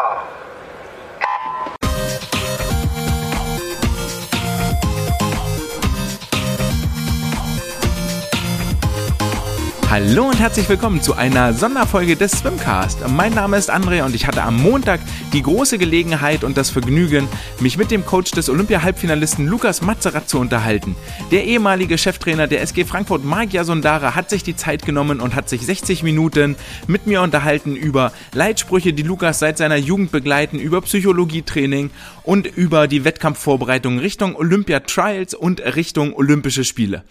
God. Hallo und herzlich willkommen zu einer Sonderfolge des Swimcast. Mein Name ist André und ich hatte am Montag die große Gelegenheit und das Vergnügen, mich mit dem Coach des Olympia-Halbfinalisten Lukas Mazerat zu unterhalten. Der ehemalige Cheftrainer der SG Frankfurt, Marc Jasundara, hat sich die Zeit genommen und hat sich 60 Minuten mit mir unterhalten über Leitsprüche, die Lukas seit seiner Jugend begleiten, über Psychologietraining und über die Wettkampfvorbereitung Richtung Olympia Trials und Richtung Olympische Spiele.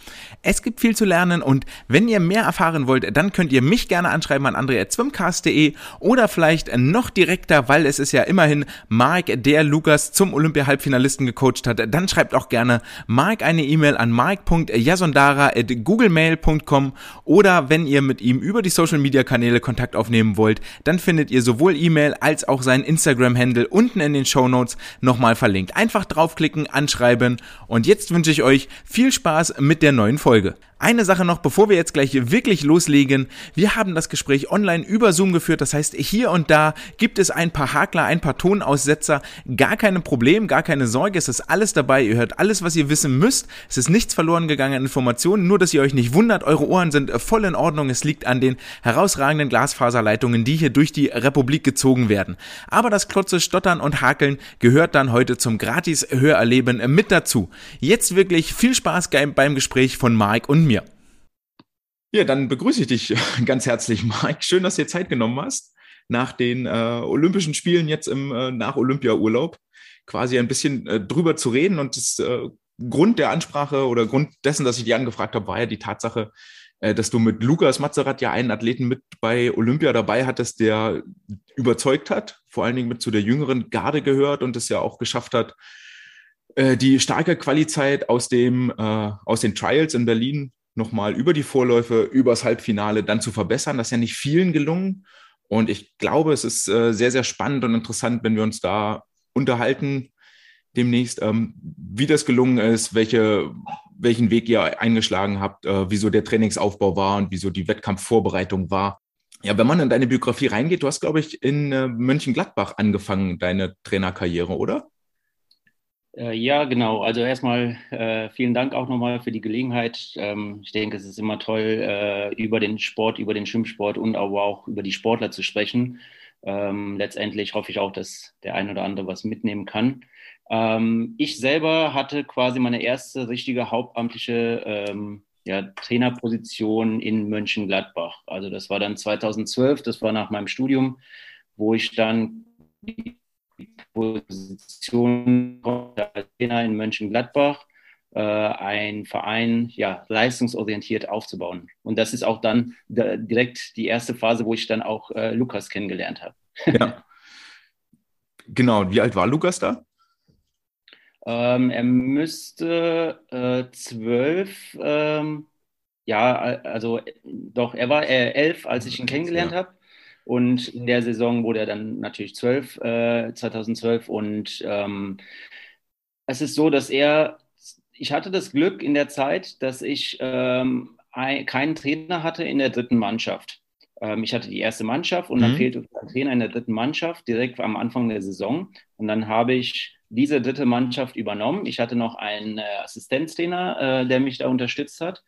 Es gibt viel zu lernen und wenn ihr mehr erfahren wollt, dann könnt ihr mich gerne anschreiben an andre.swimcast.de oder vielleicht noch direkter, weil es ist ja immerhin Mark, der Lukas zum Olympia-Halbfinalisten gecoacht hat. Dann schreibt auch gerne Mark eine E-Mail an mark.jasondara.googlemail.com oder wenn ihr mit ihm über die Social-Media-Kanäle Kontakt aufnehmen wollt, dann findet ihr sowohl E-Mail als auch sein Instagram-Handle unten in den Show Notes nochmal verlinkt. Einfach draufklicken, anschreiben und jetzt wünsche ich euch viel Spaß mit der neuen Folge. Eine Sache noch, bevor wir jetzt gleich wirklich loslegen. Wir haben das Gespräch online über Zoom geführt. Das heißt, hier und da gibt es ein paar Hakler, ein paar Tonaussetzer. Gar kein Problem, gar keine Sorge. Es ist alles dabei. Ihr hört alles, was ihr wissen müsst. Es ist nichts verloren gegangen an Informationen. Nur, dass ihr euch nicht wundert. Eure Ohren sind voll in Ordnung. Es liegt an den herausragenden Glasfaserleitungen, die hier durch die Republik gezogen werden. Aber das Klotze, Stottern und Hakeln gehört dann heute zum Gratis-Hörerleben mit dazu. Jetzt wirklich viel Spaß beim Gespräch von Mark und. Ja, dann begrüße ich dich ganz herzlich, Mike. Schön, dass du dir Zeit genommen hast, nach den äh, Olympischen Spielen jetzt im äh, Nach-Olympia-Urlaub quasi ein bisschen äh, drüber zu reden. Und das äh, Grund der Ansprache oder Grund dessen, dass ich dich angefragt habe, war ja die Tatsache, äh, dass du mit Lukas Mazerat ja einen Athleten mit bei Olympia dabei hattest, der überzeugt hat, vor allen Dingen mit zu der jüngeren Garde gehört und es ja auch geschafft hat, äh, die starke Qualizeit aus dem äh, aus den Trials in Berlin nochmal über die Vorläufe, übers Halbfinale dann zu verbessern. Das ist ja nicht vielen gelungen. Und ich glaube, es ist äh, sehr, sehr spannend und interessant, wenn wir uns da unterhalten demnächst, ähm, wie das gelungen ist, welche, welchen Weg ihr eingeschlagen habt, äh, wieso der Trainingsaufbau war und wieso die Wettkampfvorbereitung war. Ja, wenn man in deine Biografie reingeht, du hast, glaube ich, in äh, Mönchengladbach angefangen, deine Trainerkarriere, oder? Äh, ja, genau. Also erstmal äh, vielen Dank auch nochmal für die Gelegenheit. Ähm, ich denke, es ist immer toll, äh, über den Sport, über den Schwimmsport und aber auch über die Sportler zu sprechen. Ähm, letztendlich hoffe ich auch, dass der ein oder andere was mitnehmen kann. Ähm, ich selber hatte quasi meine erste richtige hauptamtliche ähm, ja, Trainerposition in Mönchengladbach. Also das war dann 2012, das war nach meinem Studium, wo ich dann Position Trainer in Mönchengladbach, äh, ein Verein ja, leistungsorientiert aufzubauen. Und das ist auch dann direkt die erste Phase, wo ich dann auch äh, Lukas kennengelernt habe. Ja. Genau, wie alt war Lukas da? Ähm, er müsste äh, zwölf, ähm, ja, also doch, er war äh, elf, als ich ihn kennengelernt ja. habe. Und in der Saison wurde er dann natürlich 12, äh, 2012. Und ähm, es ist so, dass er, ich hatte das Glück in der Zeit, dass ich ähm, ein, keinen Trainer hatte in der dritten Mannschaft. Ähm, ich hatte die erste Mannschaft und dann mhm. fehlte ein Trainer in der dritten Mannschaft direkt am Anfang der Saison. Und dann habe ich diese dritte Mannschaft übernommen. Ich hatte noch einen äh, Assistenztrainer, äh, der mich da unterstützt hat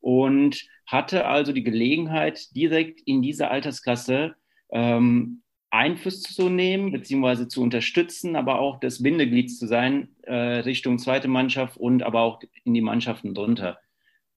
und hatte also die Gelegenheit, direkt in diese Altersklasse ähm, Einfluss zu nehmen, beziehungsweise zu unterstützen, aber auch das Bindeglied zu sein äh, Richtung zweite Mannschaft und aber auch in die Mannschaften drunter.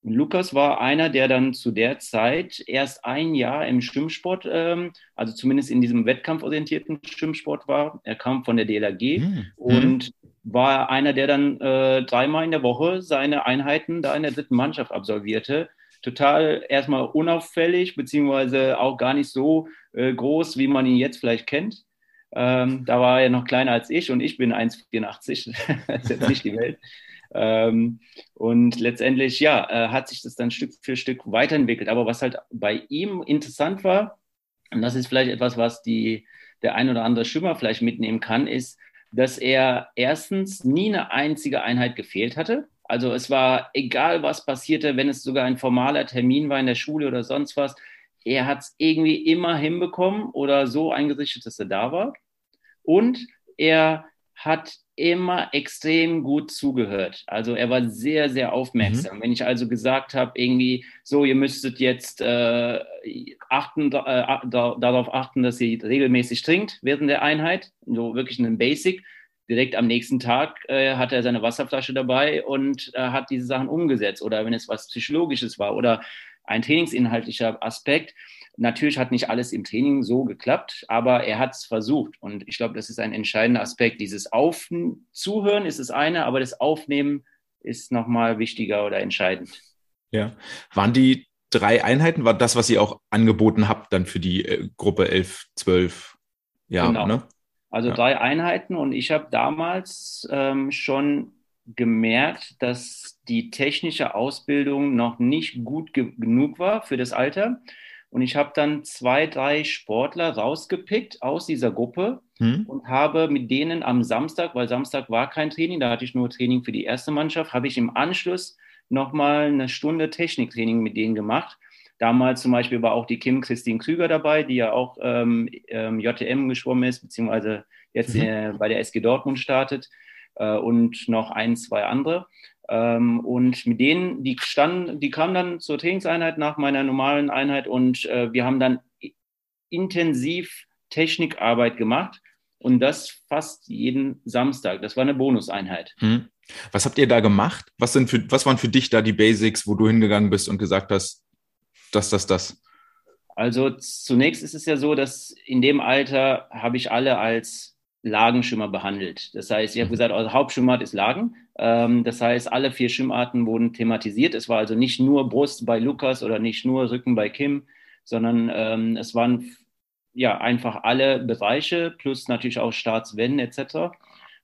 Und Lukas war einer, der dann zu der Zeit erst ein Jahr im Schwimmsport, ähm, also zumindest in diesem wettkampforientierten Schwimmsport war. Er kam von der DLAG mhm. und war einer, der dann äh, dreimal in der Woche seine Einheiten da in der dritten Mannschaft absolvierte total erstmal unauffällig, beziehungsweise auch gar nicht so äh, groß, wie man ihn jetzt vielleicht kennt. Ähm, da war er noch kleiner als ich und ich bin 1,84. das ist jetzt nicht die Welt. Ähm, und letztendlich, ja, äh, hat sich das dann Stück für Stück weiterentwickelt. Aber was halt bei ihm interessant war, und das ist vielleicht etwas, was die, der ein oder andere Schwimmer vielleicht mitnehmen kann, ist, dass er erstens nie eine einzige Einheit gefehlt hatte. Also es war egal, was passierte, wenn es sogar ein formaler Termin war in der Schule oder sonst was. Er hat es irgendwie immer hinbekommen oder so eingerichtet, dass er da war. Und er hat immer extrem gut zugehört. Also er war sehr, sehr aufmerksam. Mhm. Wenn ich also gesagt habe, irgendwie, so, ihr müsstet jetzt äh, achten, äh, darauf achten, dass ihr regelmäßig trinkt während der Einheit, so wirklich einen Basic. Direkt am nächsten Tag äh, hat er seine Wasserflasche dabei und äh, hat diese Sachen umgesetzt. Oder wenn es was Psychologisches war oder ein trainingsinhaltlicher Aspekt, Natürlich hat nicht alles im Training so geklappt, aber er hat es versucht. Und ich glaube, das ist ein entscheidender Aspekt. Dieses Auf Zuhören ist das eine, aber das Aufnehmen ist nochmal wichtiger oder entscheidend. Ja. Waren die drei Einheiten, war das, was ihr auch angeboten habt, dann für die äh, Gruppe 11, 12 Jahre, genau. ne? Also ja. drei Einheiten und ich habe damals ähm, schon gemerkt, dass die technische Ausbildung noch nicht gut ge genug war für das Alter. Und ich habe dann zwei, drei Sportler rausgepickt aus dieser Gruppe hm. und habe mit denen am Samstag, weil Samstag war kein Training, da hatte ich nur Training für die erste Mannschaft, habe ich im Anschluss nochmal eine Stunde Techniktraining mit denen gemacht. Damals zum Beispiel war auch die Kim Christine Krüger dabei, die ja auch ähm, ähm, JTM geschwommen ist, beziehungsweise jetzt mhm. äh, bei der SG Dortmund startet äh, und noch ein, zwei andere. Ähm, und mit denen, die standen, die kamen dann zur Trainingseinheit nach meiner normalen Einheit und äh, wir haben dann intensiv Technikarbeit gemacht und das fast jeden Samstag. Das war eine Bonuseinheit. Hm. Was habt ihr da gemacht? Was, sind für, was waren für dich da die Basics, wo du hingegangen bist und gesagt hast, das, das, das? Also zunächst ist es ja so, dass in dem Alter habe ich alle als Lagenschimmer behandelt. Das heißt, ich habe mhm. gesagt, also Hauptschwimmart ist Lagen. Ähm, das heißt, alle vier Schwimmarten wurden thematisiert. Es war also nicht nur Brust bei Lukas oder nicht nur Rücken bei Kim, sondern ähm, es waren ja einfach alle Bereiche plus natürlich auch Staatswenden etc.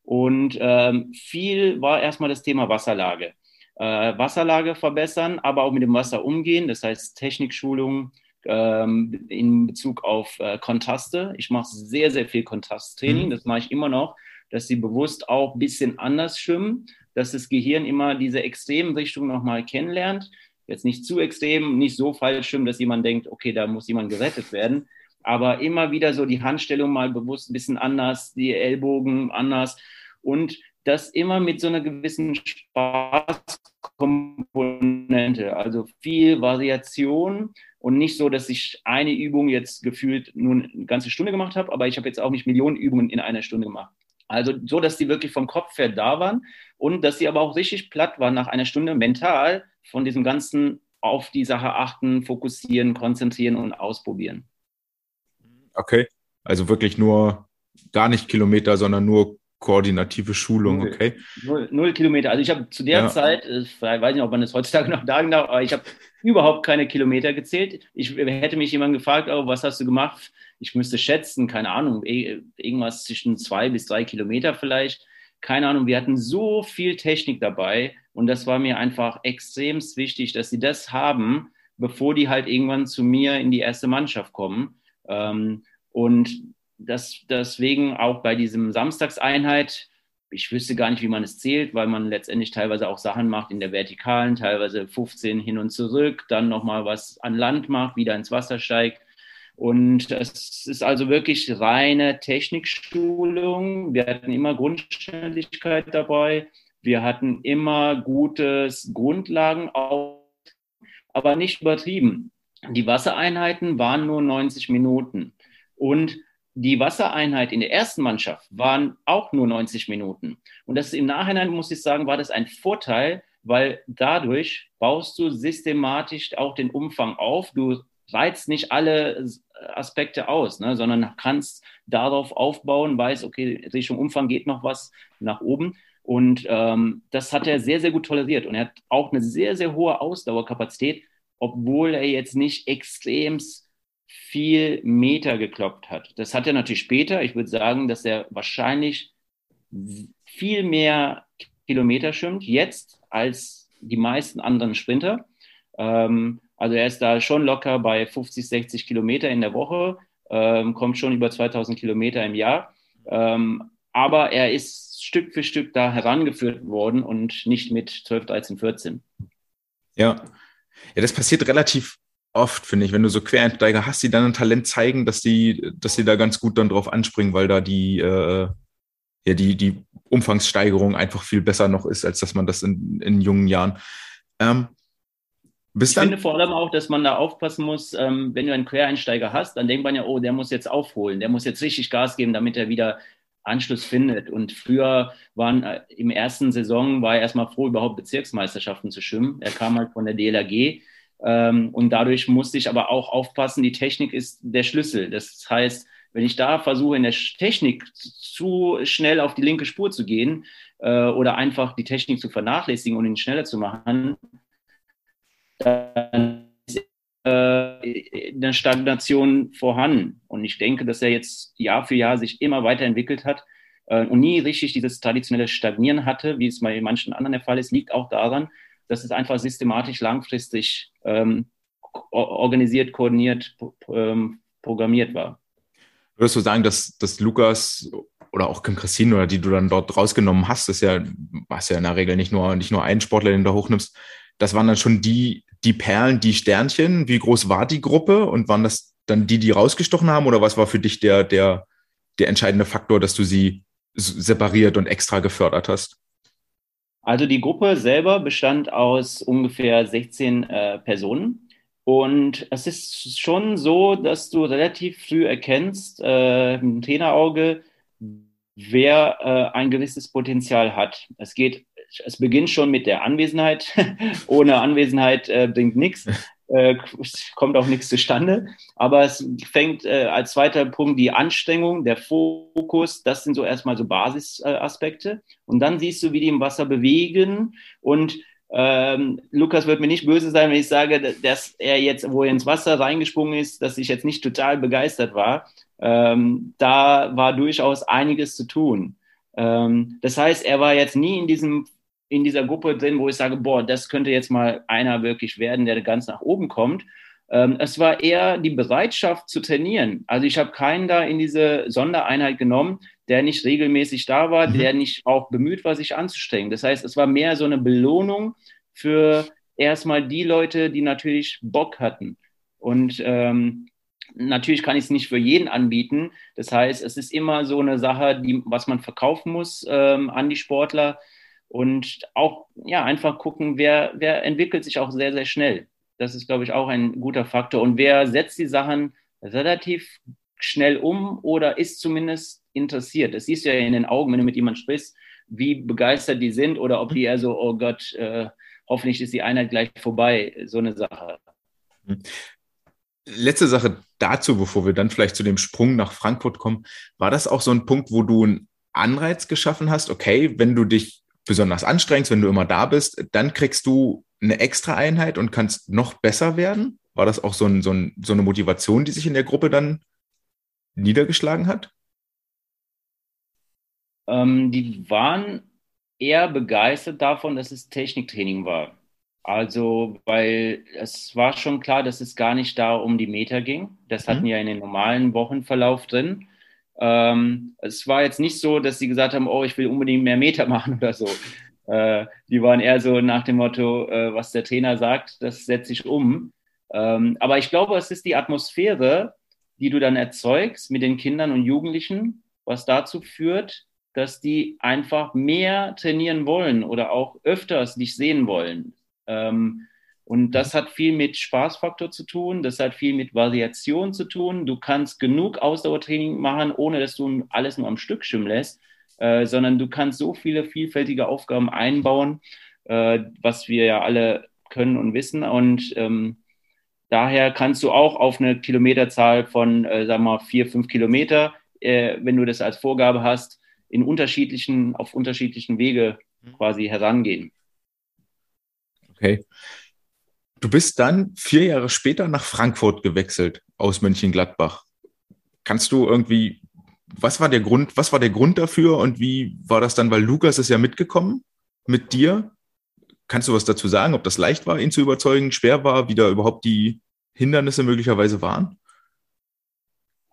Und ähm, viel war erstmal das Thema Wasserlage. Äh, Wasserlage verbessern, aber auch mit dem Wasser umgehen. Das heißt Technikschulung, ähm, in Bezug auf äh, Kontraste. Ich mache sehr, sehr viel Kontrasttraining. Mhm. Das mache ich immer noch, dass sie bewusst auch ein bisschen anders schwimmen, dass das Gehirn immer diese extremen Richtungen nochmal kennenlernt. Jetzt nicht zu extrem, nicht so falsch schwimmen, dass jemand denkt, okay, da muss jemand gerettet werden. Aber immer wieder so die Handstellung mal bewusst ein bisschen anders, die Ellbogen anders und das immer mit so einer gewissen Spaßkomponente, also viel Variation und nicht so, dass ich eine Übung jetzt gefühlt nur eine ganze Stunde gemacht habe, aber ich habe jetzt auch nicht Millionen Übungen in einer Stunde gemacht. Also so, dass die wirklich vom Kopf her da waren und dass sie aber auch richtig platt waren nach einer Stunde mental von diesem ganzen auf die Sache achten, fokussieren, konzentrieren und ausprobieren. Okay, also wirklich nur gar nicht Kilometer, sondern nur koordinative Schulung, okay? Null, null Kilometer. Also ich habe zu der ja. Zeit, ich weiß nicht, ob man das heutzutage noch sagen darf, aber ich habe überhaupt keine Kilometer gezählt. Ich hätte mich jemand gefragt, oh, was hast du gemacht? Ich müsste schätzen, keine Ahnung, irgendwas zwischen zwei bis drei Kilometer vielleicht. Keine Ahnung, wir hatten so viel Technik dabei und das war mir einfach extrem wichtig, dass sie das haben, bevor die halt irgendwann zu mir in die erste Mannschaft kommen. Ähm, und das, deswegen auch bei diesem Samstagseinheit, ich wüsste gar nicht, wie man es zählt, weil man letztendlich teilweise auch Sachen macht in der Vertikalen, teilweise 15 hin und zurück, dann nochmal was an Land macht, wieder ins Wasser steigt. Und es ist also wirklich reine Technikschulung. Wir hatten immer Grundständigkeit dabei. Wir hatten immer gutes Grundlagen, aber nicht übertrieben. Die Wassereinheiten waren nur 90 Minuten. Und die Wassereinheit in der ersten Mannschaft waren auch nur 90 Minuten. Und das im Nachhinein, muss ich sagen, war das ein Vorteil, weil dadurch baust du systematisch auch den Umfang auf. Du reizt nicht alle Aspekte aus, ne, sondern kannst darauf aufbauen, weißt, okay, Richtung Umfang geht noch was nach oben. Und ähm, das hat er sehr, sehr gut toleriert. Und er hat auch eine sehr, sehr hohe Ausdauerkapazität, obwohl er jetzt nicht extremst viel Meter gekloppt hat. Das hat er natürlich später. Ich würde sagen, dass er wahrscheinlich viel mehr Kilometer schwimmt jetzt als die meisten anderen Sprinter. Ähm, also er ist da schon locker bei 50, 60 Kilometer in der Woche, ähm, kommt schon über 2000 Kilometer im Jahr. Ähm, aber er ist Stück für Stück da herangeführt worden und nicht mit 12, 13, 14. Ja, ja das passiert relativ oft, finde ich, wenn du so Quereinsteiger hast, die dann ein Talent zeigen, dass die, dass die da ganz gut dann drauf anspringen, weil da die, äh, ja, die, die Umfangssteigerung einfach viel besser noch ist, als dass man das in, in jungen Jahren. Ähm, bis ich dann, finde vor allem auch, dass man da aufpassen muss, ähm, wenn du einen Quereinsteiger hast, dann denkt man ja, oh, der muss jetzt aufholen, der muss jetzt richtig Gas geben, damit er wieder Anschluss findet. Und früher waren äh, im ersten Saison war er erstmal froh, überhaupt Bezirksmeisterschaften zu schwimmen. Er kam halt von der DLRG und dadurch musste ich aber auch aufpassen, die Technik ist der Schlüssel. Das heißt, wenn ich da versuche, in der Technik zu schnell auf die linke Spur zu gehen äh, oder einfach die Technik zu vernachlässigen und ihn schneller zu machen, dann ist äh, eine Stagnation vorhanden. Und ich denke, dass er jetzt Jahr für Jahr sich immer weiterentwickelt hat äh, und nie richtig dieses traditionelle Stagnieren hatte, wie es bei manchen anderen der Fall ist, liegt auch daran, dass es einfach systematisch langfristig ähm, organisiert, koordiniert, ähm, programmiert war. Würdest du sagen, dass, dass Lukas oder auch Kim Christine oder die du dann dort rausgenommen hast, ist ja, hast ja in der Regel nicht nur, nicht nur einen Sportler, den du hochnimmst, das waren dann schon die, die Perlen, die Sternchen. Wie groß war die Gruppe und waren das dann die, die rausgestochen haben oder was war für dich der, der, der entscheidende Faktor, dass du sie separiert und extra gefördert hast? Also die Gruppe selber bestand aus ungefähr 16 äh, Personen. Und es ist schon so, dass du relativ früh erkennst, äh, im Trainerauge, wer äh, ein gewisses Potenzial hat. Es geht, es beginnt schon mit der Anwesenheit. Ohne Anwesenheit äh, bringt nichts äh, kommt auch nichts zustande. Aber es fängt äh, als zweiter Punkt die Anstrengung, der Fokus, das sind so erstmal so Basisaspekte. Und dann siehst du, wie die im Wasser bewegen und ähm, Lukas wird mir nicht böse sein, wenn ich sage, dass er jetzt, wo er ins Wasser reingesprungen ist, dass ich jetzt nicht total begeistert war. Ähm, da war durchaus einiges zu tun. Ähm, das heißt, er war jetzt nie in diesem in dieser Gruppe drin, wo ich sage, boah, das könnte jetzt mal einer wirklich werden, der ganz nach oben kommt. Ähm, es war eher die Bereitschaft zu trainieren. Also ich habe keinen da in diese Sondereinheit genommen, der nicht regelmäßig da war, mhm. der nicht auch bemüht war, sich anzustrengen. Das heißt, es war mehr so eine Belohnung für erstmal die Leute, die natürlich Bock hatten. Und ähm, natürlich kann ich es nicht für jeden anbieten. Das heißt, es ist immer so eine Sache, die, was man verkaufen muss ähm, an die Sportler und auch ja einfach gucken, wer, wer entwickelt sich auch sehr, sehr schnell. Das ist, glaube ich, auch ein guter Faktor. Und wer setzt die Sachen relativ schnell um oder ist zumindest interessiert. Das siehst du ja in den Augen, wenn du mit jemandem sprichst, wie begeistert die sind oder ob die eher so, oh Gott, äh, hoffentlich ist die Einheit gleich vorbei, so eine Sache. Letzte Sache dazu, bevor wir dann vielleicht zu dem Sprung nach Frankfurt kommen. War das auch so ein Punkt, wo du einen Anreiz geschaffen hast? Okay, wenn du dich besonders anstrengst, wenn du immer da bist, dann kriegst du eine extra Einheit und kannst noch besser werden? War das auch so, ein, so, ein, so eine Motivation, die sich in der Gruppe dann niedergeschlagen hat? Ähm, die waren eher begeistert davon, dass es Techniktraining war. Also, weil es war schon klar, dass es gar nicht da um die Meter ging. Das hatten mhm. wir in den normalen Wochenverlauf drin. Ähm, es war jetzt nicht so, dass sie gesagt haben, oh, ich will unbedingt mehr Meter machen oder so. Äh, die waren eher so nach dem Motto, äh, was der Trainer sagt, das setze ich um. Ähm, aber ich glaube, es ist die Atmosphäre, die du dann erzeugst mit den Kindern und Jugendlichen, was dazu führt, dass die einfach mehr trainieren wollen oder auch öfters dich sehen wollen. Ähm, und das hat viel mit Spaßfaktor zu tun, das hat viel mit Variation zu tun. Du kannst genug Ausdauertraining machen, ohne dass du alles nur am Stück schwimmen lässt, äh, sondern du kannst so viele vielfältige Aufgaben einbauen, äh, was wir ja alle können und wissen. Und ähm, daher kannst du auch auf eine Kilometerzahl von, äh, sagen wir mal, vier, fünf Kilometer, äh, wenn du das als Vorgabe hast, in unterschiedlichen, auf unterschiedlichen Wege mhm. quasi herangehen. Okay. Du bist dann vier Jahre später nach Frankfurt gewechselt aus Mönchengladbach. Kannst du irgendwie, was war der Grund, was war der Grund dafür und wie war das dann, weil Lukas ist ja mitgekommen mit dir? Kannst du was dazu sagen, ob das leicht war, ihn zu überzeugen, schwer war, wie da überhaupt die Hindernisse möglicherweise waren?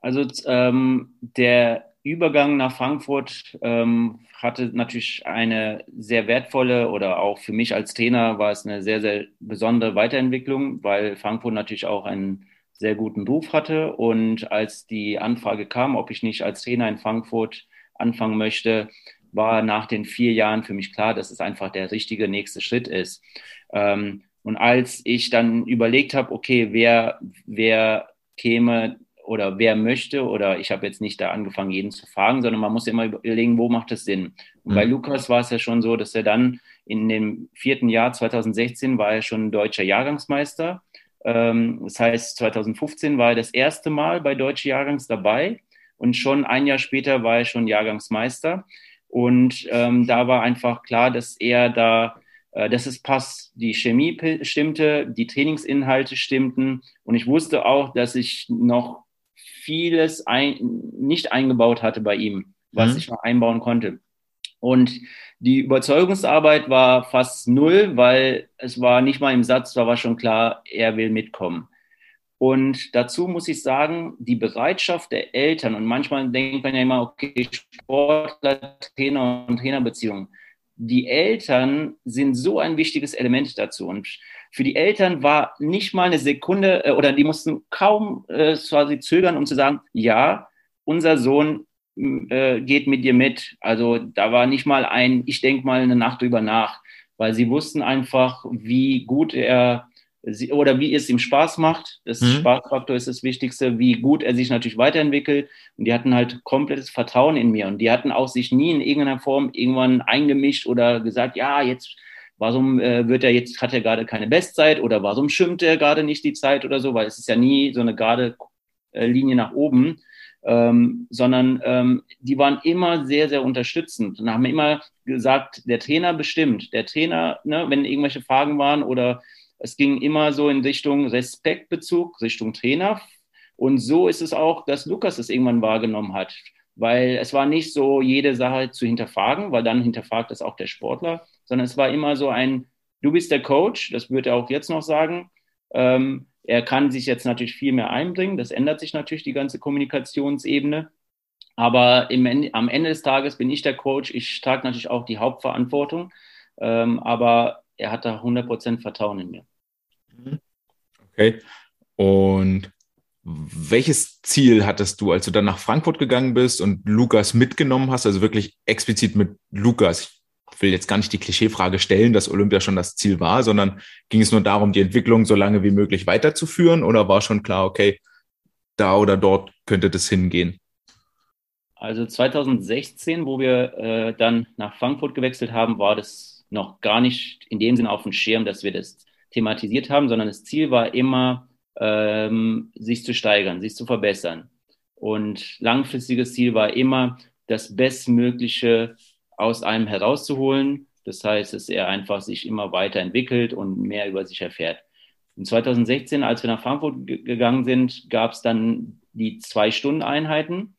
Also ähm, der Übergang nach Frankfurt ähm, hatte natürlich eine sehr wertvolle oder auch für mich als Trainer war es eine sehr, sehr besondere Weiterentwicklung, weil Frankfurt natürlich auch einen sehr guten Ruf hatte. Und als die Anfrage kam, ob ich nicht als Trainer in Frankfurt anfangen möchte, war nach den vier Jahren für mich klar, dass es einfach der richtige nächste Schritt ist. Ähm, und als ich dann überlegt habe, okay, wer, wer käme oder wer möchte, oder ich habe jetzt nicht da angefangen, jeden zu fragen, sondern man muss immer überlegen, wo macht es Sinn. Und mhm. bei Lukas war es ja schon so, dass er dann in dem vierten Jahr 2016 war er schon deutscher Jahrgangsmeister. Ähm, das heißt, 2015 war er das erste Mal bei Deutsche Jahrgangs dabei und schon ein Jahr später war er schon Jahrgangsmeister. Und ähm, da war einfach klar, dass er da äh, dass es passt. Die Chemie stimmte, die Trainingsinhalte stimmten und ich wusste auch, dass ich noch vieles ein, nicht eingebaut hatte bei ihm, was mhm. ich noch einbauen konnte. Und die Überzeugungsarbeit war fast null, weil es war nicht mal im Satz, da war schon klar, er will mitkommen. Und dazu muss ich sagen, die Bereitschaft der Eltern, und manchmal denkt man ja immer, okay, Sportler, Trainer und Trainerbeziehungen die Eltern sind so ein wichtiges Element dazu. Und für die Eltern war nicht mal eine Sekunde äh, oder die mussten kaum äh, quasi zögern, um zu sagen, ja, unser Sohn äh, geht mit dir mit. Also da war nicht mal ein, ich denke mal eine Nacht drüber nach, weil sie wussten einfach, wie gut er oder wie es ihm Spaß macht. Das mhm. Spaßfaktor ist das Wichtigste, wie gut er sich natürlich weiterentwickelt. Und die hatten halt komplettes Vertrauen in mir. Und die hatten auch sich nie in irgendeiner Form irgendwann eingemischt oder gesagt, ja, jetzt, warum äh, wird er jetzt, hat er gerade keine Bestzeit oder warum schwimmt er gerade nicht die Zeit oder so, weil es ist ja nie so eine gerade äh, Linie nach oben. Ähm, sondern ähm, die waren immer sehr, sehr unterstützend und haben immer gesagt, der Trainer bestimmt, der Trainer, ne, wenn irgendwelche Fragen waren oder es ging immer so in Richtung Respektbezug, Richtung Trainer. Und so ist es auch, dass Lukas es irgendwann wahrgenommen hat. Weil es war nicht so, jede Sache zu hinterfragen, weil dann hinterfragt es auch der Sportler, sondern es war immer so ein, du bist der Coach, das würde er auch jetzt noch sagen. Ähm, er kann sich jetzt natürlich viel mehr einbringen, das ändert sich natürlich die ganze Kommunikationsebene. Aber im, am Ende des Tages bin ich der Coach, ich trage natürlich auch die Hauptverantwortung. Ähm, aber er hat da 100% Vertrauen in mir. Okay. Und welches Ziel hattest du, als du dann nach Frankfurt gegangen bist und Lukas mitgenommen hast, also wirklich explizit mit Lukas? Will jetzt gar nicht die Klischeefrage stellen, dass Olympia schon das Ziel war, sondern ging es nur darum, die Entwicklung so lange wie möglich weiterzuführen oder war schon klar, okay, da oder dort könnte das hingehen? Also 2016, wo wir äh, dann nach Frankfurt gewechselt haben, war das noch gar nicht in dem Sinne auf dem Schirm, dass wir das thematisiert haben, sondern das Ziel war immer, ähm, sich zu steigern, sich zu verbessern. Und langfristiges Ziel war immer, das Bestmögliche aus einem herauszuholen. Das heißt, dass er einfach sich immer weiterentwickelt und mehr über sich erfährt. Und 2016, als wir nach Frankfurt gegangen sind, gab es dann die Zwei-Stunden-Einheiten.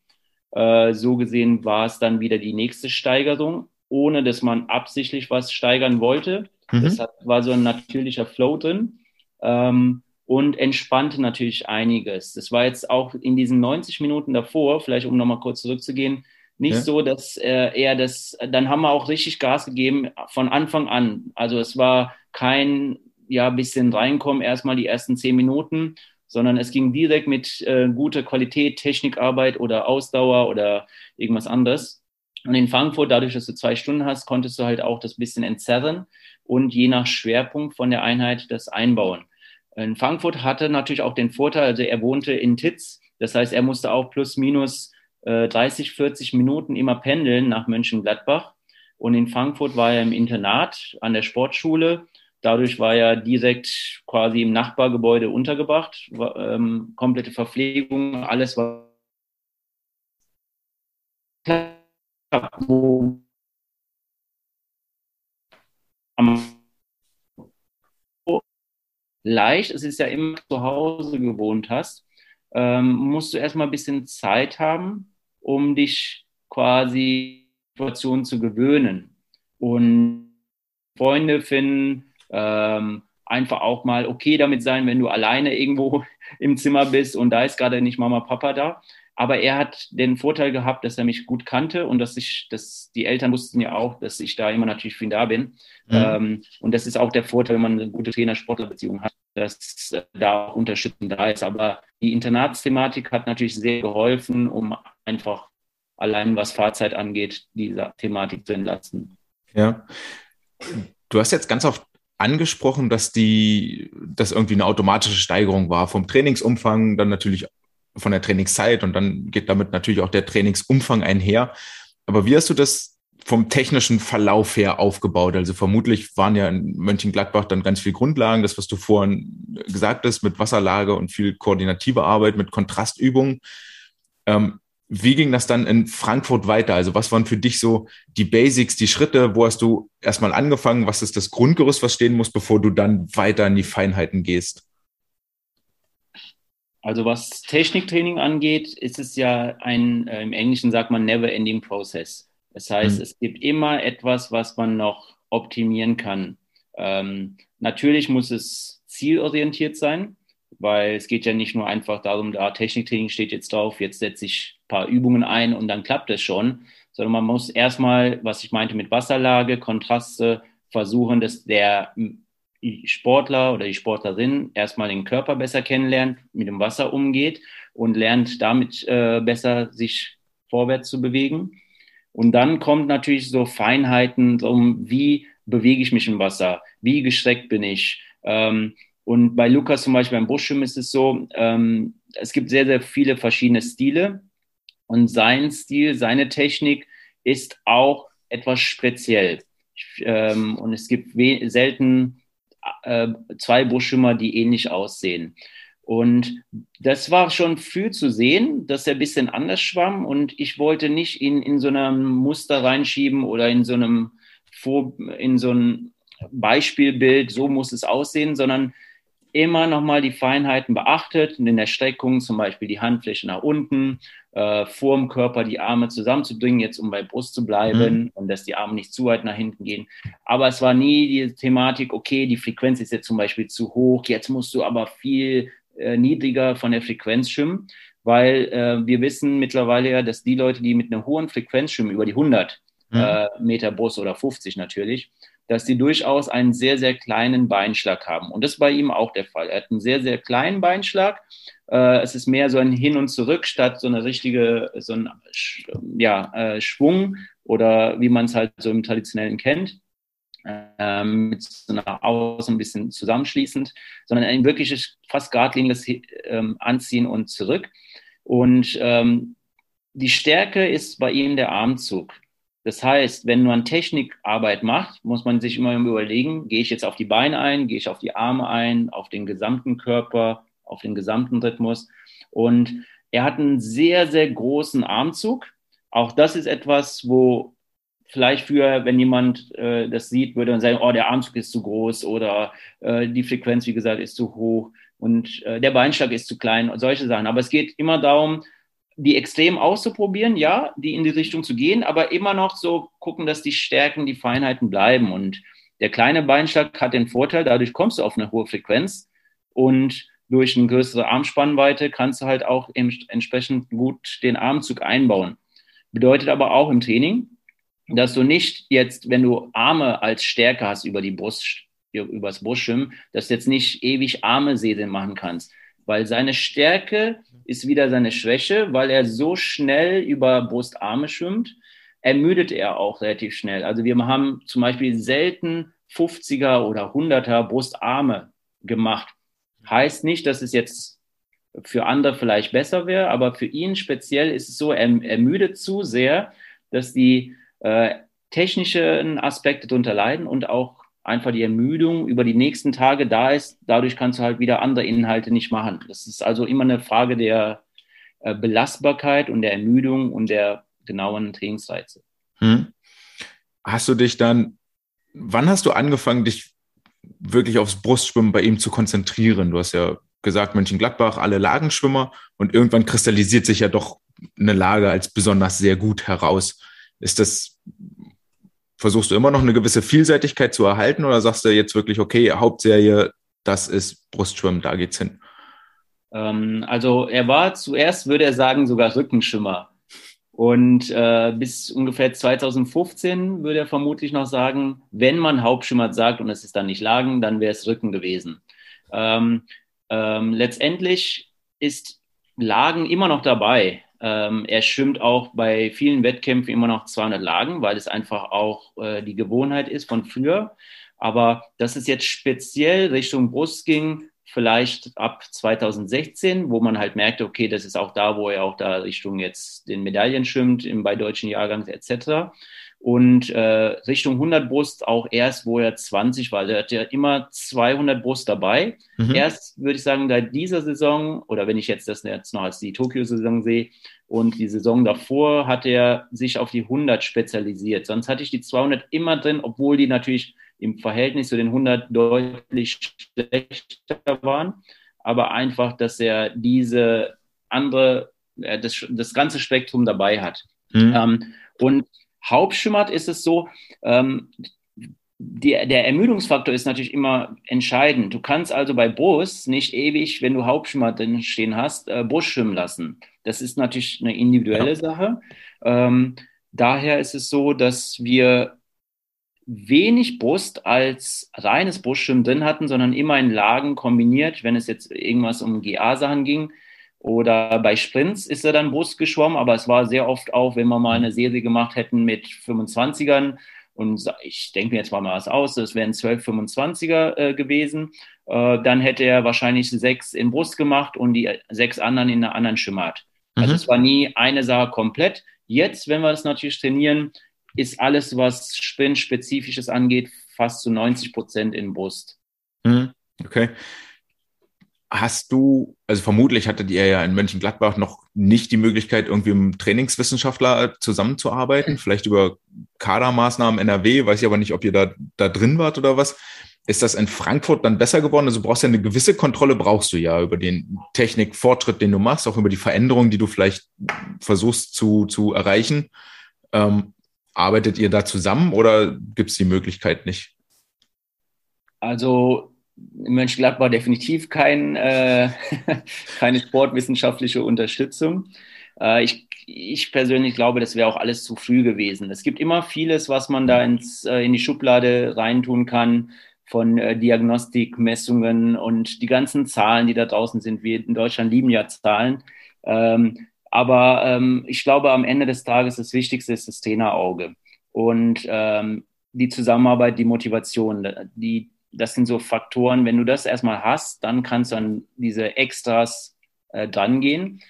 Äh, so gesehen war es dann wieder die nächste Steigerung ohne dass man absichtlich was steigern wollte. Mhm. Das war so ein natürlicher Flow drin. Ähm, und entspannte natürlich einiges. Das war jetzt auch in diesen 90 Minuten davor, vielleicht um nochmal kurz zurückzugehen, nicht ja. so, dass äh, er das, dann haben wir auch richtig Gas gegeben von Anfang an. Also es war kein, ja, bisschen reinkommen, erstmal die ersten zehn Minuten, sondern es ging direkt mit äh, guter Qualität, Technikarbeit oder Ausdauer oder irgendwas anderes. Und in Frankfurt, dadurch, dass du zwei Stunden hast, konntest du halt auch das bisschen entzerren und je nach Schwerpunkt von der Einheit das einbauen. In Frankfurt hatte natürlich auch den Vorteil, also er wohnte in Titz, das heißt, er musste auch plus minus äh, 30, 40 Minuten immer pendeln nach Mönchengladbach. Und in Frankfurt war er im Internat an der Sportschule. Dadurch war er direkt quasi im Nachbargebäude untergebracht, war, ähm, komplette Verpflegung, alles war leicht, es ist ja immer zu Hause gewohnt hast, ähm, musst du erstmal ein bisschen Zeit haben, um dich quasi Situationen zu gewöhnen. Und Freunde finden, ähm, einfach auch mal okay damit sein, wenn du alleine irgendwo im Zimmer bist und da ist gerade nicht Mama, Papa da. Aber er hat den Vorteil gehabt, dass er mich gut kannte und dass ich, dass die Eltern wussten ja auch, dass ich da immer natürlich für ihn da bin. Mhm. Ähm, und das ist auch der Vorteil, wenn man eine gute Trainer-Sportler-Beziehung hat, dass da auch Unterstützung da ist. Aber die Internatsthematik hat natürlich sehr geholfen, um einfach allein was Fahrzeit angeht, dieser Thematik zu entlasten. Ja. Du hast jetzt ganz oft angesprochen, dass die, dass irgendwie eine automatische Steigerung war vom Trainingsumfang, dann natürlich von der Trainingszeit und dann geht damit natürlich auch der Trainingsumfang einher. Aber wie hast du das vom technischen Verlauf her aufgebaut? Also vermutlich waren ja in Mönchengladbach dann ganz viel Grundlagen, das, was du vorhin gesagt hast, mit Wasserlage und viel koordinative Arbeit, mit Kontrastübungen. Ähm, wie ging das dann in Frankfurt weiter? Also was waren für dich so die Basics, die Schritte? Wo hast du erstmal angefangen? Was ist das Grundgerüst, was stehen muss, bevor du dann weiter in die Feinheiten gehst? Also was Techniktraining angeht, ist es ja ein, äh, im Englischen sagt man never ending process. Das heißt, mhm. es gibt immer etwas, was man noch optimieren kann. Ähm, natürlich muss es zielorientiert sein weil es geht ja nicht nur einfach darum, da Techniktraining steht jetzt drauf, jetzt setze ich ein paar Übungen ein und dann klappt es schon, sondern man muss erstmal, was ich meinte mit Wasserlage, Kontraste, versuchen, dass der Sportler oder die Sportlerin erstmal den Körper besser kennenlernt, mit dem Wasser umgeht und lernt damit äh, besser sich vorwärts zu bewegen. Und dann kommt natürlich so Feinheiten um, wie bewege ich mich im Wasser, wie gestreckt bin ich, ähm, und bei Lukas zum Beispiel beim Buschschwimmen ist es so, ähm, es gibt sehr, sehr viele verschiedene Stile. Und sein Stil, seine Technik ist auch etwas speziell. Ähm, und es gibt selten äh, zwei Buschschwimmer, die ähnlich aussehen. Und das war schon früh zu sehen, dass er ein bisschen anders schwamm. Und ich wollte nicht ihn in so einem Muster reinschieben oder in so einem, in so ein Beispielbild, so muss es aussehen, sondern immer nochmal die Feinheiten beachtet und in der Streckung zum Beispiel die Handfläche nach unten, äh, vor dem Körper die Arme zusammenzubringen, jetzt um bei Brust zu bleiben mhm. und dass die Arme nicht zu weit nach hinten gehen. Aber es war nie die Thematik, okay, die Frequenz ist jetzt zum Beispiel zu hoch, jetzt musst du aber viel äh, niedriger von der Frequenz schwimmen, weil äh, wir wissen mittlerweile ja, dass die Leute, die mit einer hohen Frequenz schwimmen, über die 100 mhm. Äh, Meter Brust oder 50 natürlich, dass sie durchaus einen sehr, sehr kleinen Beinschlag haben. Und das bei ihm auch der Fall. Er hat einen sehr, sehr kleinen Beinschlag. Äh, es ist mehr so ein Hin und Zurück statt so eine richtige, so ein ja, äh, Schwung oder wie man es halt so im Traditionellen kennt. Äh, mit so einer Außen ein bisschen zusammenschließend, sondern ein wirkliches, fast geradliniges ähm, Anziehen und zurück. Und ähm, die Stärke ist bei ihm der Armzug. Das heißt, wenn man Technikarbeit macht, muss man sich immer überlegen, gehe ich jetzt auf die Beine ein, gehe ich auf die Arme ein, auf den gesamten Körper, auf den gesamten Rhythmus. Und er hat einen sehr, sehr großen Armzug. Auch das ist etwas, wo vielleicht für, wenn jemand äh, das sieht, würde man sagen, oh, der Armzug ist zu groß oder äh, die Frequenz, wie gesagt, ist zu hoch und äh, der Beinschlag ist zu klein und solche Sachen. Aber es geht immer darum, die extrem auszuprobieren, ja, die in die Richtung zu gehen, aber immer noch so gucken, dass die Stärken, die Feinheiten bleiben. Und der kleine Beinschlag hat den Vorteil, dadurch kommst du auf eine hohe Frequenz und durch eine größere Armspannweite kannst du halt auch entsprechend gut den Armzug einbauen. Bedeutet aber auch im Training, dass du nicht jetzt, wenn du Arme als Stärke hast über die Brust, übers Brustschwimmen, dass du jetzt nicht ewig Arme Segeln machen kannst, weil seine Stärke ist wieder seine Schwäche, weil er so schnell über Brustarme schwimmt, ermüdet er auch relativ schnell. Also wir haben zum Beispiel selten 50er oder 100er Brustarme gemacht. Heißt nicht, dass es jetzt für andere vielleicht besser wäre, aber für ihn speziell ist es so, er ermüdet zu sehr, dass die äh, technischen Aspekte darunter leiden und auch einfach die Ermüdung über die nächsten Tage da ist. Dadurch kannst du halt wieder andere Inhalte nicht machen. Das ist also immer eine Frage der äh, Belastbarkeit und der Ermüdung und der genauen Trainingsreize. Hm. Hast du dich dann, wann hast du angefangen, dich wirklich aufs Brustschwimmen bei ihm zu konzentrieren? Du hast ja gesagt, Mönchengladbach, alle Lagenschwimmer und irgendwann kristallisiert sich ja doch eine Lage als besonders sehr gut heraus. Ist das versuchst du immer noch eine gewisse Vielseitigkeit zu erhalten oder sagst du jetzt wirklich, okay, Hauptserie, das ist Brustschwimmen, da geht's hin? Ähm, also er war zuerst, würde er sagen, sogar Rückenschimmer. Und äh, bis ungefähr 2015 würde er vermutlich noch sagen, wenn man Hauptschimmer sagt und es ist dann nicht Lagen, dann wäre es Rücken gewesen. Ähm, ähm, letztendlich ist Lagen immer noch dabei. Ähm, er schwimmt auch bei vielen Wettkämpfen immer noch 200 Lagen, weil es einfach auch äh, die Gewohnheit ist von früher. Aber dass es jetzt speziell Richtung Brust ging, vielleicht ab 2016, wo man halt merkte, okay, das ist auch da, wo er auch da Richtung jetzt den Medaillen schwimmt, im, bei deutschen Jahrgangs etc. Und äh, Richtung 100 Brust auch erst, wo er 20 war. Er hat ja immer 200 Brust dabei. Mhm. Erst würde ich sagen, seit dieser Saison, oder wenn ich jetzt das jetzt noch als die Tokio-Saison sehe, und die Saison davor hat er sich auf die 100 spezialisiert. Sonst hatte ich die 200 immer drin, obwohl die natürlich im Verhältnis zu den 100 deutlich schlechter waren. Aber einfach, dass er diese andere, äh, das, das ganze Spektrum dabei hat. Mhm. Ähm, und Hauptschimmert ist es so, ähm, die, der Ermüdungsfaktor ist natürlich immer entscheidend. Du kannst also bei Brust nicht ewig, wenn du Hauptschimmer drin stehen hast, äh, Brust schwimmen lassen. Das ist natürlich eine individuelle ja. Sache. Ähm, daher ist es so, dass wir wenig Brust als reines Brustschwimmen drin hatten, sondern immer in Lagen kombiniert, wenn es jetzt irgendwas um GA-Sachen ging. Oder bei Sprints ist er dann Brust geschwommen, aber es war sehr oft auch, wenn wir mal eine Serie gemacht hätten mit 25ern, und ich denke mir jetzt mal was aus, es wären 12 25er äh, gewesen, äh, dann hätte er wahrscheinlich sechs in Brust gemacht und die sechs anderen in einer anderen Schwimmart. Also mhm. Also es war nie eine Sache komplett. Jetzt, wenn wir das natürlich trainieren, ist alles, was Sprint-spezifisches angeht, fast zu 90 Prozent in Brust. Mhm. Okay. Hast du, also vermutlich hattet ihr ja in Mönchengladbach noch nicht die Möglichkeit, irgendwie mit Trainingswissenschaftler zusammenzuarbeiten, vielleicht über Kadermaßnahmen NRW, weiß ich aber nicht, ob ihr da, da drin wart oder was. Ist das in Frankfurt dann besser geworden? Also du brauchst ja eine gewisse Kontrolle, brauchst du ja über den Technikfortschritt, den du machst, auch über die Veränderungen, die du vielleicht versuchst zu, zu erreichen. Ähm, Arbeitet ihr da zusammen oder gibt es die Möglichkeit nicht? Also Mönchengladbach definitiv kein, äh, keine sportwissenschaftliche Unterstützung. Äh, ich, ich persönlich glaube, das wäre auch alles zu früh gewesen. Es gibt immer vieles, was man da ins, äh, in die Schublade reintun kann von äh, Diagnostik, Messungen und die ganzen Zahlen, die da draußen sind. Wir in Deutschland lieben ja Zahlen. Ähm, aber ähm, ich glaube, am Ende des Tages das Wichtigste ist das Trainerauge und ähm, die Zusammenarbeit, die Motivation, die, das sind so Faktoren. Wenn du das erstmal hast, dann kannst du an diese Extras äh, dran gehen.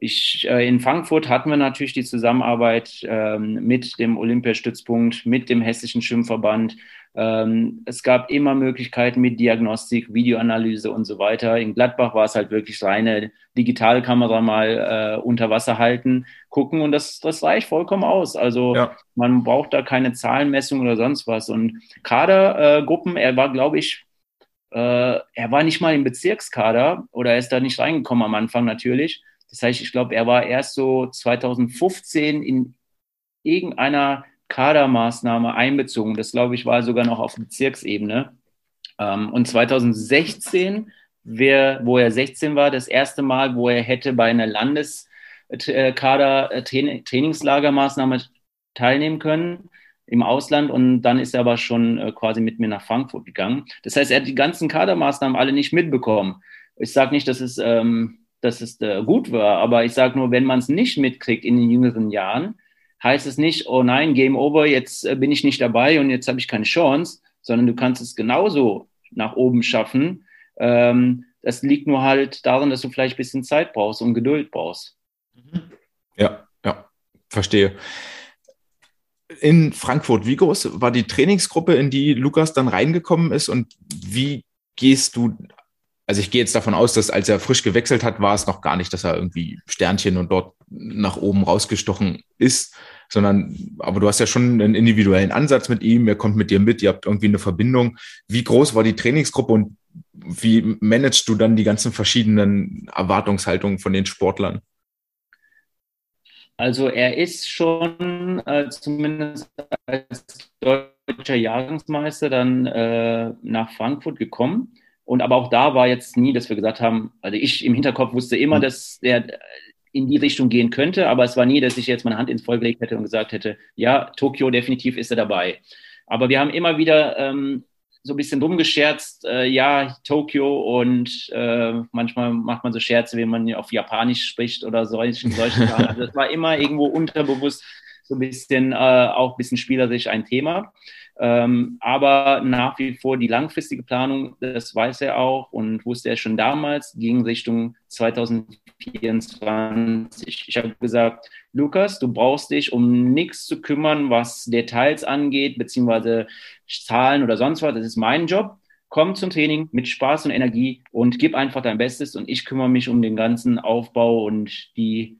Ich, äh, in Frankfurt hatten wir natürlich die Zusammenarbeit ähm, mit dem Olympiastützpunkt, mit dem Hessischen Schwimmverband, ähm, es gab immer Möglichkeiten mit Diagnostik, Videoanalyse und so weiter. In Gladbach war es halt wirklich reine Digitalkamera mal äh, unter Wasser halten, gucken und das, das reicht vollkommen aus. Also ja. man braucht da keine Zahlenmessung oder sonst was. Und Kadergruppen, äh, er war, glaube ich, äh, er war nicht mal im Bezirkskader oder er ist da nicht reingekommen am Anfang natürlich. Das heißt, ich glaube, er war erst so 2015 in irgendeiner Kadermaßnahme einbezogen. Das, glaube ich, war sogar noch auf Bezirksebene. Ähm, und 2016, wer, wo er 16 war, das erste Mal, wo er hätte bei einer Landeskader-Trainingslagermaßnahme äh, teilnehmen können im Ausland und dann ist er aber schon äh, quasi mit mir nach Frankfurt gegangen. Das heißt, er hat die ganzen Kadermaßnahmen alle nicht mitbekommen. Ich sage nicht, dass es, ähm, dass es äh, gut war, aber ich sage nur, wenn man es nicht mitkriegt in den jüngeren Jahren, heißt es nicht, oh nein, Game Over, jetzt äh, bin ich nicht dabei und jetzt habe ich keine Chance, sondern du kannst es genauso nach oben schaffen. Ähm, das liegt nur halt daran, dass du vielleicht ein bisschen Zeit brauchst und Geduld brauchst. Ja, ja, verstehe. In Frankfurt, wie groß war die Trainingsgruppe, in die Lukas dann reingekommen ist und wie gehst du also ich gehe jetzt davon aus, dass als er frisch gewechselt hat, war es noch gar nicht, dass er irgendwie Sternchen und dort nach oben rausgestochen ist, sondern, aber du hast ja schon einen individuellen Ansatz mit ihm, er kommt mit dir mit, ihr habt irgendwie eine Verbindung. Wie groß war die Trainingsgruppe und wie managst du dann die ganzen verschiedenen Erwartungshaltungen von den Sportlern? Also er ist schon äh, zumindest als deutscher Jahrgangsmeister dann äh, nach Frankfurt gekommen Und aber auch da war jetzt nie, dass wir gesagt haben, also ich im Hinterkopf wusste immer, mhm. dass er in die Richtung gehen könnte, aber es war nie, dass ich jetzt meine Hand ins Feuer gelegt hätte und gesagt hätte, ja, Tokio definitiv ist er dabei. Aber wir haben immer wieder ähm, so ein bisschen rumgescherzt, äh, ja, Tokio und äh, manchmal macht man so Scherze, wenn man auf Japanisch spricht oder solchen, solchen Sachen. Also das war immer irgendwo unterbewusst so ein bisschen, äh, auch ein bisschen spielerisch ein Thema. Ähm, aber nach wie vor die langfristige Planung, das weiß er auch und wusste er schon damals, ging Richtung 2024. Ich habe gesagt, Lukas, du brauchst dich um nichts zu kümmern, was Details angeht, beziehungsweise Zahlen oder sonst was. Das ist mein Job. Komm zum Training mit Spaß und Energie und gib einfach dein Bestes und ich kümmere mich um den ganzen Aufbau und die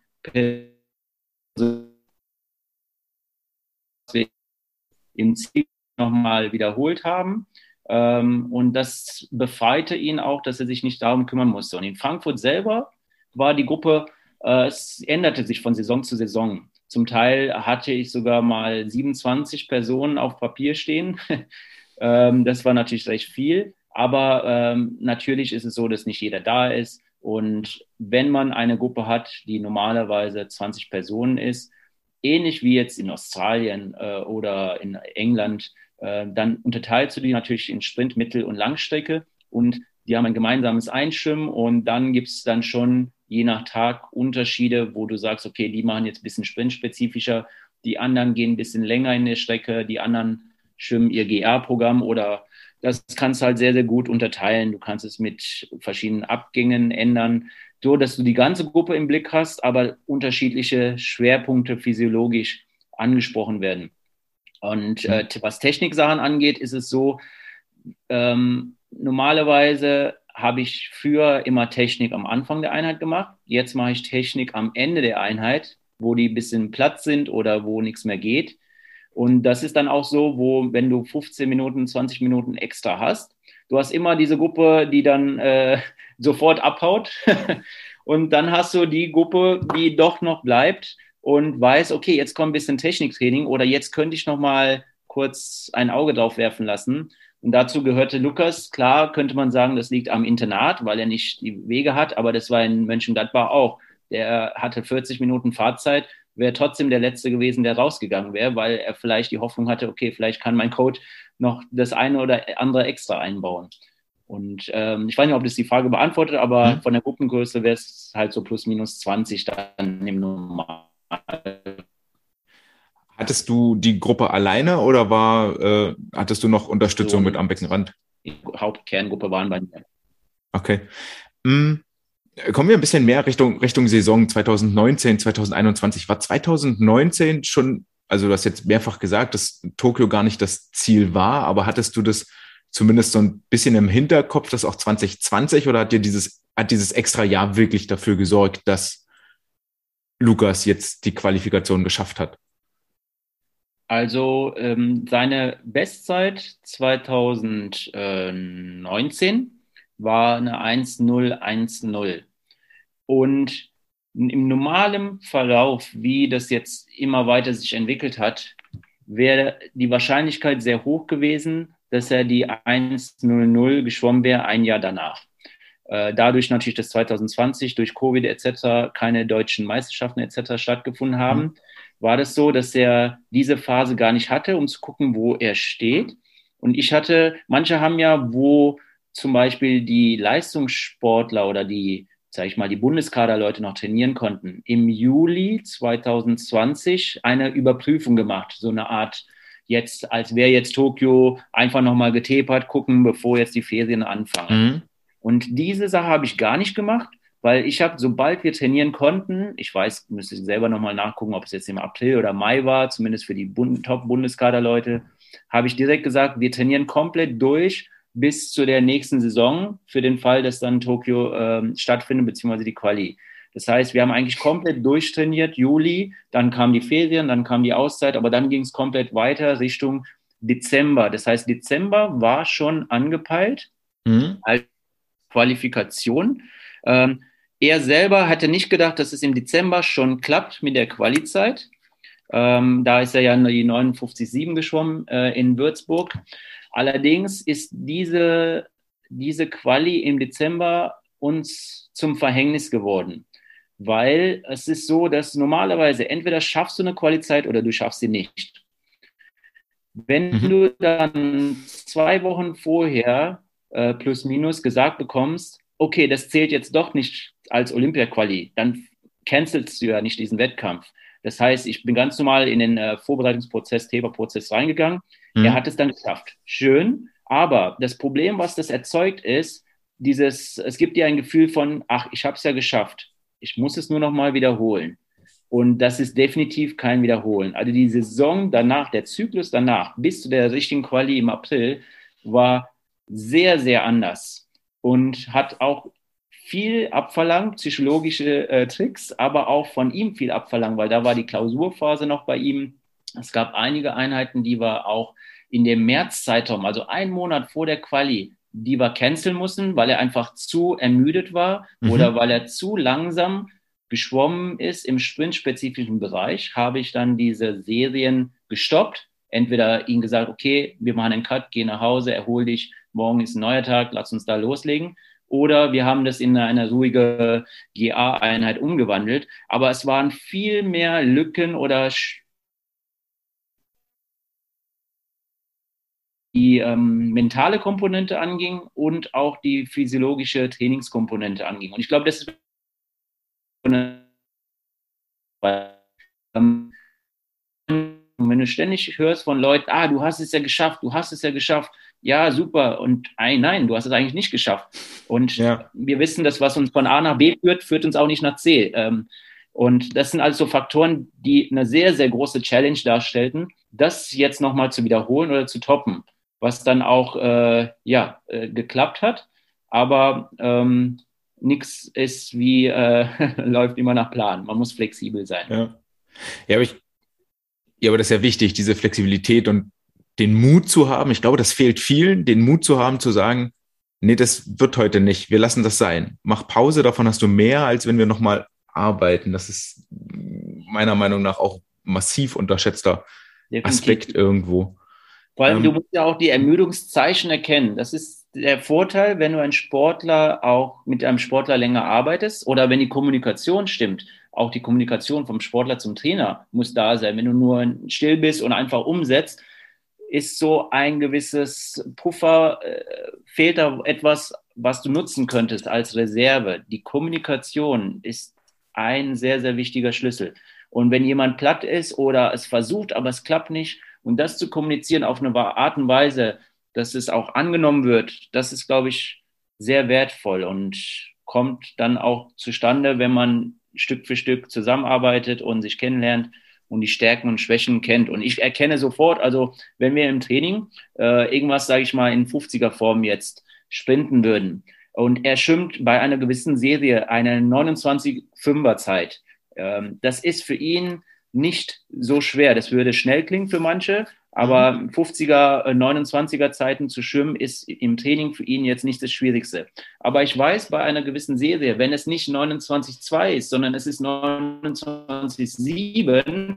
im Ziel nochmal wiederholt haben. Ähm, und das befreite ihn auch, dass er sich nicht darum kümmern musste. Und in Frankfurt selber war die Gruppe, äh, es änderte sich von Saison zu Saison. Zum Teil hatte ich sogar mal 27 Personen auf Papier stehen. ähm, das war natürlich recht viel. Aber ähm, natürlich ist es so, dass nicht jeder da ist. Und wenn man eine Gruppe hat, die normalerweise 20 Personen ist, ähnlich wie jetzt in Australien äh, oder in England, dann unterteilst du die natürlich in Sprint, Mittel- und Langstrecke und die haben ein gemeinsames Einschwimmen und dann gibt es dann schon je nach Tag Unterschiede, wo du sagst, okay, die machen jetzt ein bisschen sprintspezifischer, die anderen gehen ein bisschen länger in der Strecke, die anderen schwimmen ihr GR-Programm oder das kannst du halt sehr, sehr gut unterteilen. Du kannst es mit verschiedenen Abgängen ändern, so dass du die ganze Gruppe im Blick hast, aber unterschiedliche Schwerpunkte physiologisch angesprochen werden. Und äh, was Techniksachen angeht, ist es so, ähm, normalerweise habe ich früher immer Technik am Anfang der Einheit gemacht. Jetzt mache ich Technik am Ende der Einheit, wo die ein bisschen platt sind oder wo nichts mehr geht. Und das ist dann auch so, wo, wenn du 15 Minuten, 20 Minuten extra hast, du hast immer diese Gruppe, die dann äh, sofort abhaut. und dann hast du die Gruppe, die doch noch bleibt und weiß, okay, jetzt kommt ein bisschen Techniktraining oder jetzt könnte ich noch mal kurz ein Auge drauf werfen lassen. Und dazu gehörte Lukas. Klar könnte man sagen, das liegt am Internat, weil er nicht die Wege hat, aber das war in Mönchengladbach auch. Der hatte 40 Minuten Fahrzeit, wäre trotzdem der Letzte gewesen, der rausgegangen wäre, weil er vielleicht die Hoffnung hatte, okay, vielleicht kann mein Coach noch das eine oder andere extra einbauen. Und ähm, ich weiß nicht, ob das die Frage beantwortet, aber mhm. von der Gruppengröße wäre es halt so plus minus 20 dann im Normal. Hattest du die Gruppe alleine oder war, äh, hattest du noch Unterstützung so, mit am Beckenrand? Die Hauptkerngruppe waren bei mir. Okay. Hm. Kommen wir ein bisschen mehr Richtung, Richtung Saison 2019, 2021. War 2019 schon, also du hast jetzt mehrfach gesagt, dass Tokio gar nicht das Ziel war, aber hattest du das zumindest so ein bisschen im Hinterkopf, dass auch 2020 oder hat dir dieses, hat dieses extra Jahr wirklich dafür gesorgt, dass Lukas jetzt die Qualifikation geschafft hat? Also ähm, seine Bestzeit 2019 war eine 1-0-1-0. Und im normalen Verlauf, wie das jetzt immer weiter sich entwickelt hat, wäre die Wahrscheinlichkeit sehr hoch gewesen, dass er die 1-0-0 geschwommen wäre ein Jahr danach. Äh, dadurch natürlich, dass 2020 durch Covid etc. keine deutschen Meisterschaften etc. stattgefunden haben, mhm. war das so, dass er diese Phase gar nicht hatte, um zu gucken, wo er steht. Und ich hatte, manche haben ja, wo zum Beispiel die Leistungssportler oder die, sage ich mal, die Bundeskaderleute noch trainieren konnten, im Juli 2020 eine Überprüfung gemacht, so eine Art jetzt, als wäre jetzt Tokio einfach nochmal getapert, gucken, bevor jetzt die Ferien anfangen. Mhm. Und diese Sache habe ich gar nicht gemacht, weil ich habe, sobald wir trainieren konnten, ich weiß, müsste ich selber nochmal nachgucken, ob es jetzt im April oder Mai war, zumindest für die Top-Bundeskader-Leute, habe ich direkt gesagt, wir trainieren komplett durch bis zu der nächsten Saison für den Fall, dass dann Tokio äh, stattfindet, beziehungsweise die Quali. Das heißt, wir haben eigentlich komplett durchtrainiert, Juli, dann kamen die Ferien, dann kam die Auszeit, aber dann ging es komplett weiter Richtung Dezember. Das heißt, Dezember war schon angepeilt mhm. als Qualifikation. Ähm, er selber hatte nicht gedacht, dass es im Dezember schon klappt mit der Quali-Zeit. Ähm, da ist er ja die 59,7 geschwommen äh, in Würzburg. Allerdings ist diese diese Quali im Dezember uns zum Verhängnis geworden. Weil es ist so, dass normalerweise entweder schaffst du eine Quali-Zeit oder du schaffst sie nicht. Wenn mhm. du dann zwei Wochen vorher äh, plus minus gesagt bekommst, okay, das zählt jetzt doch nicht als Olympia-Quali, dann cancelst du ja nicht diesen Wettkampf. Das heißt, ich bin ganz normal in den äh, Vorbereitungsprozess, Thema-Prozess reingegangen. Mhm. Er hat es dann geschafft. Schön. Aber das Problem, was das erzeugt, ist, dieses, es gibt dir ein Gefühl von, ach, ich habe es ja geschafft. Ich muss es nur noch mal wiederholen. Und das ist definitiv kein Wiederholen. Also die Saison danach, der Zyklus danach, bis zu der richtigen Quali im April, war sehr, sehr anders und hat auch viel abverlangt, psychologische äh, Tricks, aber auch von ihm viel abverlangt, weil da war die Klausurphase noch bei ihm. Es gab einige Einheiten, die wir auch in dem März-Zeitraum, also einen Monat vor der Quali, die wir canceln mussten, weil er einfach zu ermüdet war mhm. oder weil er zu langsam geschwommen ist im sprintspezifischen Bereich, habe ich dann diese Serien gestoppt. Entweder ihm gesagt, okay, wir machen einen Cut, geh nach Hause, erhol dich, morgen ist ein neuer Tag, lass uns da loslegen. Oder wir haben das in eine ruhige GA-Einheit umgewandelt. Aber es waren viel mehr Lücken oder die ähm, mentale Komponente anging und auch die physiologische Trainingskomponente anging. Und ich glaube, das ist ähm, wenn du ständig hörst von Leuten, ah, du hast es ja geschafft, du hast es ja geschafft, ja, super, und nein, nein, du hast es eigentlich nicht geschafft. Und ja. wir wissen, dass was uns von A nach B führt, führt uns auch nicht nach C. Ähm, und das sind also Faktoren, die eine sehr, sehr große Challenge darstellten, das jetzt nochmal zu wiederholen oder zu toppen, was dann auch äh, ja, äh, geklappt hat. Aber ähm, nichts ist wie, äh, läuft immer nach Plan. Man muss flexibel sein. Ja, ja aber ich, ja, aber das ist ja wichtig, diese Flexibilität und den Mut zu haben. Ich glaube, das fehlt vielen, den Mut zu haben, zu sagen, nee, das wird heute nicht. Wir lassen das sein. Mach Pause, davon hast du mehr, als wenn wir nochmal arbeiten. Das ist meiner Meinung nach auch massiv unterschätzter. Aspekt irgendwo. Vor allem, ähm, du musst ja auch die Ermüdungszeichen erkennen. Das ist der Vorteil, wenn du ein Sportler auch mit einem Sportler länger arbeitest oder wenn die Kommunikation stimmt. Auch die Kommunikation vom Sportler zum Trainer muss da sein. Wenn du nur still bist und einfach umsetzt, ist so ein gewisses Puffer, äh, fehlt da etwas, was du nutzen könntest als Reserve. Die Kommunikation ist ein sehr, sehr wichtiger Schlüssel. Und wenn jemand platt ist oder es versucht, aber es klappt nicht, und das zu kommunizieren auf eine Art und Weise, dass es auch angenommen wird, das ist, glaube ich, sehr wertvoll und kommt dann auch zustande, wenn man Stück für Stück zusammenarbeitet und sich kennenlernt und die Stärken und Schwächen kennt. Und ich erkenne sofort, also wenn wir im Training äh, irgendwas, sage ich mal, in 50er Form jetzt sprinten würden und er schwimmt bei einer gewissen Serie eine 29-5er Zeit, ähm, das ist für ihn nicht so schwer. Das würde schnell klingen für manche, aber 50er, 29er äh, Zeiten zu schwimmen ist im Training für ihn jetzt nicht das Schwierigste. Aber ich weiß bei einer gewissen Serie, wenn es nicht 29,2 ist, sondern es ist 29,7,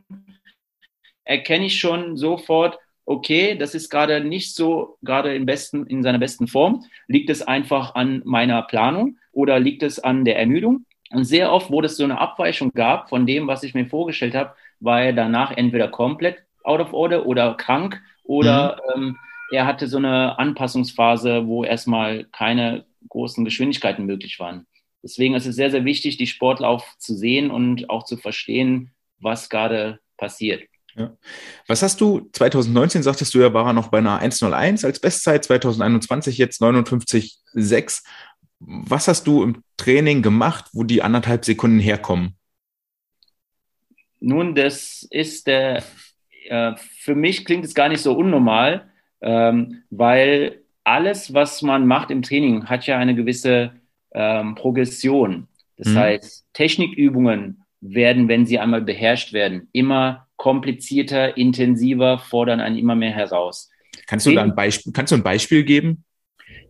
erkenne ich schon sofort, okay, das ist gerade nicht so, gerade im besten, in seiner besten Form. Liegt es einfach an meiner Planung oder liegt es an der Ermüdung? Und sehr oft, wo es so eine Abweichung gab von dem, was ich mir vorgestellt habe, war er danach entweder komplett out of order oder krank oder mhm. ähm, er hatte so eine Anpassungsphase, wo erstmal keine großen Geschwindigkeiten möglich waren. Deswegen ist es sehr, sehr wichtig, die Sportler auch zu sehen und auch zu verstehen, was gerade passiert. Ja. Was hast du 2019, sagtest du ja, war er noch bei einer 101 als Bestzeit, 2021 jetzt 59,6. Was hast du im Training gemacht, wo die anderthalb Sekunden herkommen? Nun, das ist der äh, für mich klingt es gar nicht so unnormal, ähm, weil alles, was man macht im Training, hat ja eine gewisse ähm, Progression. Das mhm. heißt, Technikübungen werden, wenn sie einmal beherrscht werden, immer komplizierter, intensiver, fordern einen immer mehr heraus. Kannst du da ein Beispiel, kannst du ein Beispiel geben?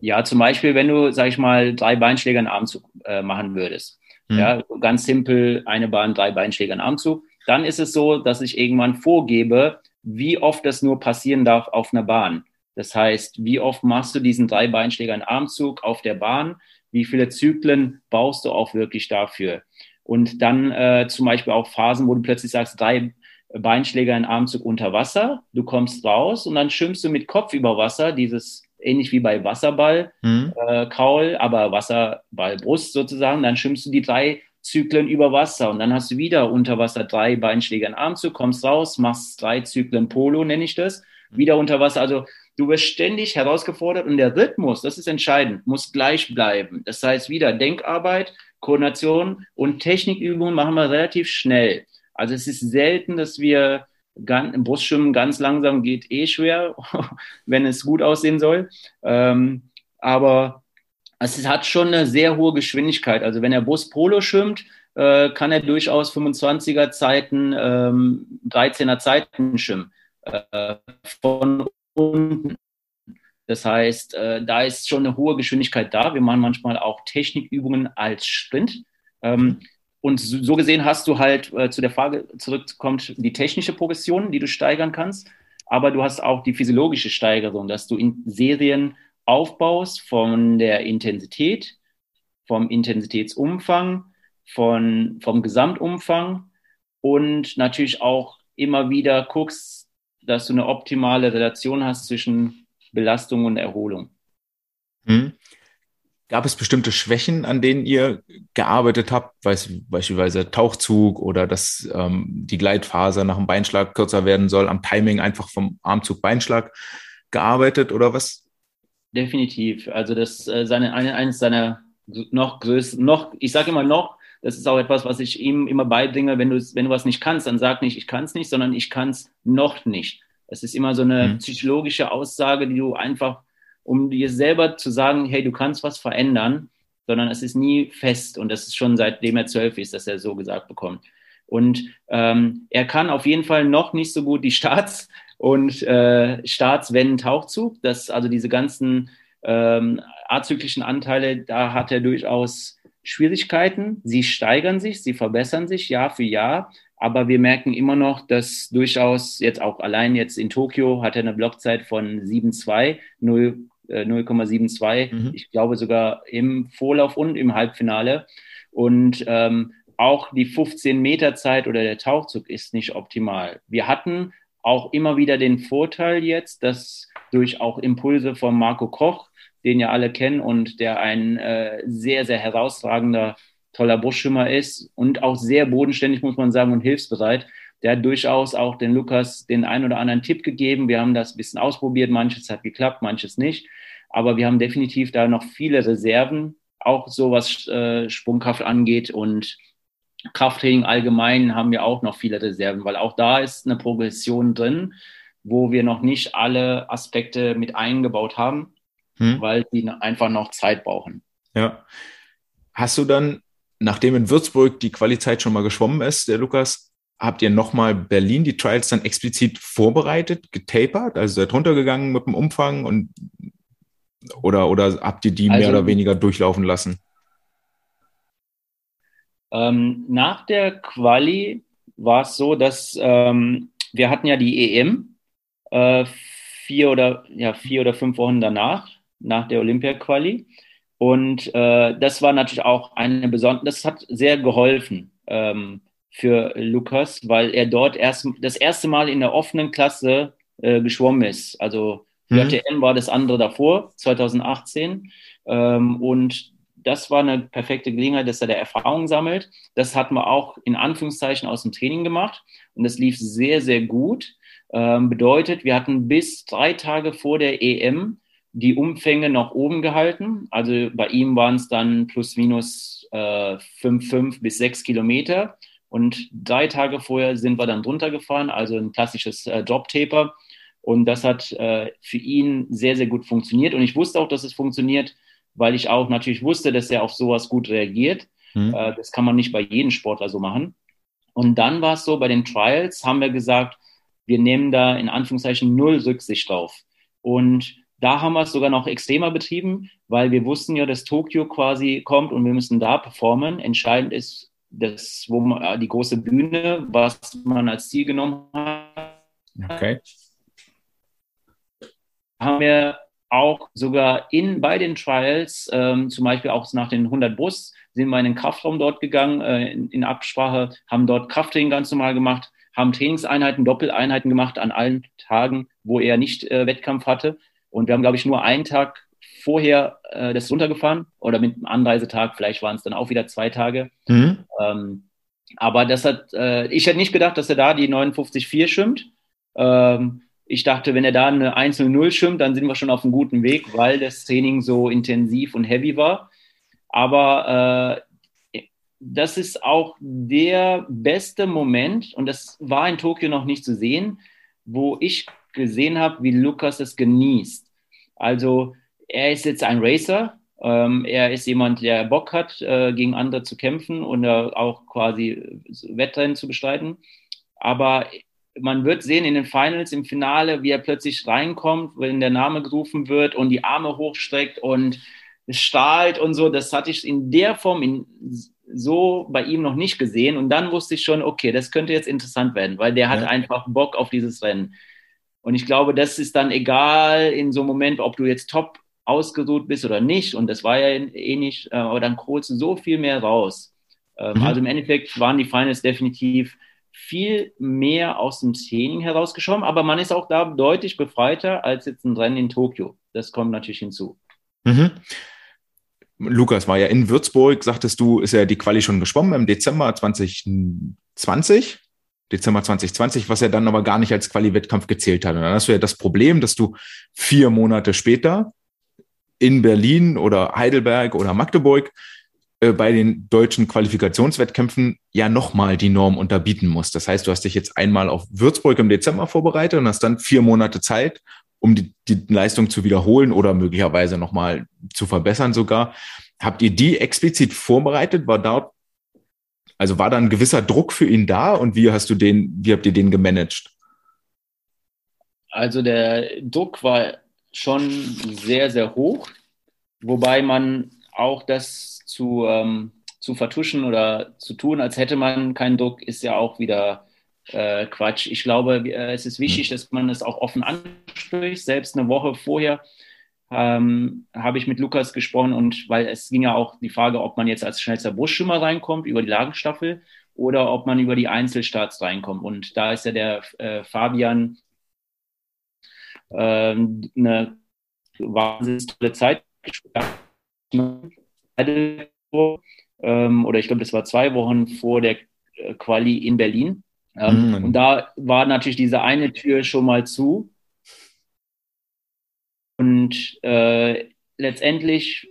Ja, zum Beispiel, wenn du, sag ich mal, drei Beinschläge in Armzug äh, machen würdest. Mhm. Ja, ganz simpel, eine Bahn, drei Beinschläge in Armzug dann ist es so, dass ich irgendwann vorgebe, wie oft das nur passieren darf auf einer Bahn. Das heißt, wie oft machst du diesen drei Beinschläger in Armzug auf der Bahn? Wie viele Zyklen baust du auch wirklich dafür? Und dann äh, zum Beispiel auch Phasen, wo du plötzlich sagst, drei Beinschläger in Armzug unter Wasser, du kommst raus und dann schwimmst du mit Kopf über Wasser, dieses ähnlich wie bei Wasserball, mhm. äh, Kaul, aber Wasserball Brust sozusagen, dann schwimmst du die drei Zyklen über Wasser und dann hast du wieder unter Wasser drei Beinschläge in Armzug, kommst raus, machst drei Zyklen Polo, nenne ich das, wieder unter Wasser. Also du wirst ständig herausgefordert und der Rhythmus, das ist entscheidend, muss gleich bleiben. Das heißt wieder Denkarbeit, Koordination und Technikübungen machen wir relativ schnell. Also es ist selten, dass wir ganz, im Brustschwimmen ganz langsam geht eh schwer, wenn es gut aussehen soll. Ähm, aber es hat schon eine sehr hohe Geschwindigkeit. Also wenn er Brust Polo schwimmt, äh, kann er durchaus 25er Zeiten, ähm, 13er Zeiten schwimmen. Äh, von unten. Das heißt, äh, da ist schon eine hohe Geschwindigkeit da. Wir machen manchmal auch Technikübungen als Sprint. Ähm, und so gesehen hast du halt äh, zu der Frage zurückkommt die technische Progression, die du steigern kannst, aber du hast auch die physiologische Steigerung, dass du in Serien aufbaust von der Intensität, vom Intensitätsumfang, von, vom Gesamtumfang und natürlich auch immer wieder guckst, dass du eine optimale Relation hast zwischen Belastung und Erholung. Hm. Gab es bestimmte Schwächen, an denen ihr gearbeitet habt, beispielsweise Tauchzug oder dass ähm, die Gleitphase nach dem Beinschlag kürzer werden soll, am Timing einfach vom Armzug-Beinschlag gearbeitet oder was? Definitiv. Also das äh, seine, eine, eines seiner noch größten, noch, ich sage immer noch, das ist auch etwas, was ich ihm immer beibringe, wenn du, wenn du was nicht kannst, dann sag nicht, ich kann es nicht, sondern ich kann es noch nicht. Das ist immer so eine mhm. psychologische Aussage, die du einfach um dir selber zu sagen, hey, du kannst was verändern, sondern es ist nie fest und das ist schon seitdem er zwölf ist, dass er so gesagt bekommt. Und ähm, er kann auf jeden Fall noch nicht so gut die Starts und äh, Starts-Wenn-Tauchzug. Das also diese ganzen ähm, azyklischen Anteile, da hat er durchaus Schwierigkeiten. Sie steigern sich, sie verbessern sich Jahr für Jahr. Aber wir merken immer noch, dass durchaus jetzt auch allein jetzt in Tokio hat er eine Blockzeit von 7,2, 0,72. Äh, mhm. Ich glaube sogar im Vorlauf und im Halbfinale. Und ähm, auch die 15 Meter Zeit oder der Tauchzug ist nicht optimal. Wir hatten auch immer wieder den Vorteil jetzt, dass durch auch Impulse von Marco Koch, den ja alle kennen und der ein äh, sehr, sehr herausragender, toller Buschschwimmer ist und auch sehr bodenständig, muss man sagen, und hilfsbereit. Der hat durchaus auch den Lukas den ein oder anderen Tipp gegeben. Wir haben das ein bisschen ausprobiert. Manches hat geklappt, manches nicht. Aber wir haben definitiv da noch viele Reserven, auch so was äh, Sprungkraft angeht und Krafttraining allgemein haben wir auch noch viele Reserven, weil auch da ist eine Progression drin, wo wir noch nicht alle Aspekte mit eingebaut haben, hm. weil die einfach noch Zeit brauchen. Ja. Hast du dann, nachdem in Würzburg die Qualizeit schon mal geschwommen ist, der Lukas, habt ihr nochmal Berlin die Trials dann explizit vorbereitet, getapert, also seid runtergegangen mit dem Umfang und oder, oder habt ihr die also, mehr oder weniger durchlaufen lassen? Ähm, nach der Quali war es so, dass ähm, wir hatten ja die EM äh, vier oder ja vier oder fünf Wochen danach, nach der Olympia-Quali. Und äh, das war natürlich auch eine besondere, das hat sehr geholfen ähm, für Lukas, weil er dort erst das erste Mal in der offenen Klasse äh, geschwommen ist. Also mhm. JTM war das andere davor, 2018. Ähm, und das war eine perfekte Gelegenheit, dass er der Erfahrung sammelt. Das hatten wir auch in Anführungszeichen aus dem Training gemacht und das lief sehr, sehr gut. Ähm, bedeutet, wir hatten bis drei Tage vor der EM die Umfänge noch oben gehalten. Also bei ihm waren es dann plus minus äh, 5, 5 bis 6 Kilometer. Und drei Tage vorher sind wir dann drunter gefahren, also ein klassisches äh, Drop-Taper. Und das hat äh, für ihn sehr, sehr gut funktioniert. Und ich wusste auch, dass es funktioniert, weil ich auch natürlich wusste, dass er auf sowas gut reagiert. Mhm. Äh, das kann man nicht bei jedem Sportler so machen. Und dann war es so, bei den Trials haben wir gesagt, wir nehmen da in Anführungszeichen null Rücksicht drauf. Und da haben wir es sogar noch extremer betrieben, weil wir wussten ja, dass Tokio quasi kommt und wir müssen da performen. Entscheidend ist das, wo man, äh, die große Bühne, was man als Ziel genommen hat. Okay. haben wir auch sogar in, bei den Trials, ähm, zum Beispiel auch nach den 100 Bus, sind wir in den Kraftraum dort gegangen, äh, in, in, Absprache, haben dort Krafttraining ganz normal gemacht, haben Trainingseinheiten, Doppeleinheiten gemacht an allen Tagen, wo er nicht äh, Wettkampf hatte. Und wir haben, glaube ich, nur einen Tag vorher äh, das runtergefahren oder mit einem Anreisetag, vielleicht waren es dann auch wieder zwei Tage. Mhm. Ähm, aber das hat, äh, ich hätte nicht gedacht, dass er da die 59,4 schwimmt. Ähm, ich dachte, wenn er da eine 1-0 schwimmt, dann sind wir schon auf einem guten Weg, weil das Training so intensiv und heavy war. Aber äh, das ist auch der beste Moment, und das war in Tokio noch nicht zu sehen, wo ich gesehen habe, wie Lukas es genießt. Also er ist jetzt ein Racer, ähm, er ist jemand, der Bock hat, äh, gegen andere zu kämpfen und äh, auch quasi Wettrennen zu bestreiten. Aber man wird sehen in den Finals, im Finale, wie er plötzlich reinkommt, wenn der Name gerufen wird und die Arme hochstreckt und strahlt und so. Das hatte ich in der Form in, so bei ihm noch nicht gesehen. Und dann wusste ich schon, okay, das könnte jetzt interessant werden, weil der hat einfach Bock auf dieses Rennen. Und ich glaube, das ist dann egal in so einem Moment, ob du jetzt top ausgeruht bist oder nicht. Und das war ja eh nicht, äh, aber dann holst du so viel mehr raus. Ähm, mhm. Also im Endeffekt waren die Finals definitiv viel mehr aus dem Training herausgeschoben, aber man ist auch da deutlich befreiter als jetzt ein Rennen in Tokio. Das kommt natürlich hinzu. Mhm. Lukas war ja in Würzburg, sagtest du, ist ja die Quali schon geschwommen im Dezember 2020. Dezember 2020, was er dann aber gar nicht als Quali-Wettkampf gezählt hat. Und dann hast du ja das Problem, dass du vier Monate später in Berlin oder Heidelberg oder Magdeburg bei den deutschen Qualifikationswettkämpfen ja nochmal die Norm unterbieten muss. Das heißt, du hast dich jetzt einmal auf Würzburg im Dezember vorbereitet und hast dann vier Monate Zeit, um die, die Leistung zu wiederholen oder möglicherweise nochmal zu verbessern sogar. Habt ihr die explizit vorbereitet? War dort, also war da ein gewisser Druck für ihn da und wie hast du den, wie habt ihr den gemanagt? Also der Druck war schon sehr, sehr hoch, wobei man auch das zu, ähm, zu vertuschen oder zu tun, als hätte man keinen Druck, ist ja auch wieder äh, Quatsch. Ich glaube, äh, es ist wichtig, dass man es auch offen anspricht. Selbst eine Woche vorher ähm, habe ich mit Lukas gesprochen und weil es ging ja auch die Frage, ob man jetzt als schnellster Busschimmer reinkommt über die Lagenstaffel oder ob man über die Einzelstarts reinkommt. Und da ist ja der äh, Fabian äh, eine wahnsinnig tolle Zeit ähm, oder ich glaube, das war zwei Wochen vor der äh, Quali in Berlin. Ähm, mm. Und da war natürlich diese eine Tür schon mal zu. Und äh, letztendlich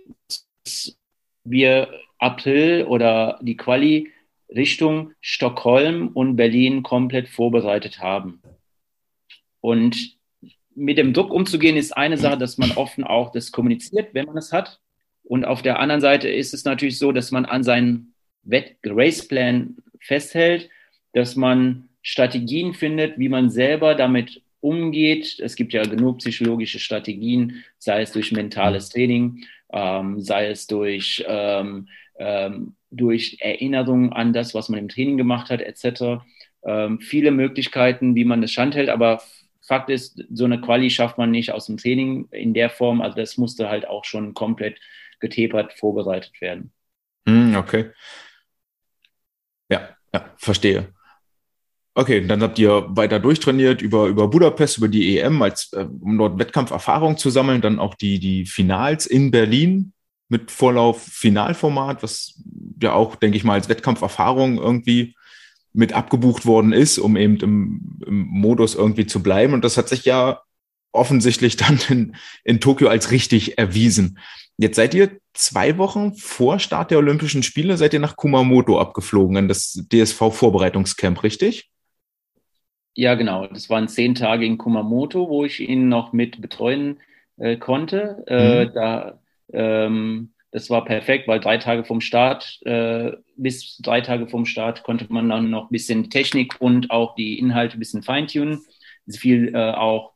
wir April oder die Quali Richtung Stockholm und Berlin komplett vorbereitet haben. Und mit dem Druck umzugehen ist eine Sache, dass man offen auch das kommuniziert, wenn man es hat. Und auf der anderen Seite ist es natürlich so, dass man an seinen Raceplan festhält, dass man Strategien findet, wie man selber damit umgeht. Es gibt ja genug psychologische Strategien, sei es durch mentales Training, ähm, sei es durch, ähm, ähm, durch Erinnerungen an das, was man im Training gemacht hat, etc. Ähm, viele Möglichkeiten, wie man das standhält, aber Fakt ist, so eine Quali schafft man nicht aus dem Training in der Form. Also das musste halt auch schon komplett getapert vorbereitet werden. Hm, okay. Ja, ja, verstehe. Okay, dann habt ihr weiter durchtrainiert über, über Budapest, über die EM, als, äh, um dort Wettkampferfahrung zu sammeln, dann auch die, die Finals in Berlin mit Vorlauf Finalformat, was ja auch, denke ich mal, als Wettkampferfahrung irgendwie mit abgebucht worden ist, um eben im, im Modus irgendwie zu bleiben. Und das hat sich ja offensichtlich dann in, in Tokio als richtig erwiesen. Jetzt seid ihr zwei Wochen vor Start der Olympischen Spiele, seid ihr nach Kumamoto abgeflogen, in das DSV-Vorbereitungscamp, richtig? Ja, genau. Das waren zehn Tage in Kumamoto, wo ich ihn noch mit betreuen äh, konnte. Äh, mhm. da, ähm, das war perfekt, weil drei Tage vom Start, äh, bis drei Tage vom Start konnte man dann noch ein bisschen Technik und auch die Inhalte ein bisschen feintunen. Viel äh, auch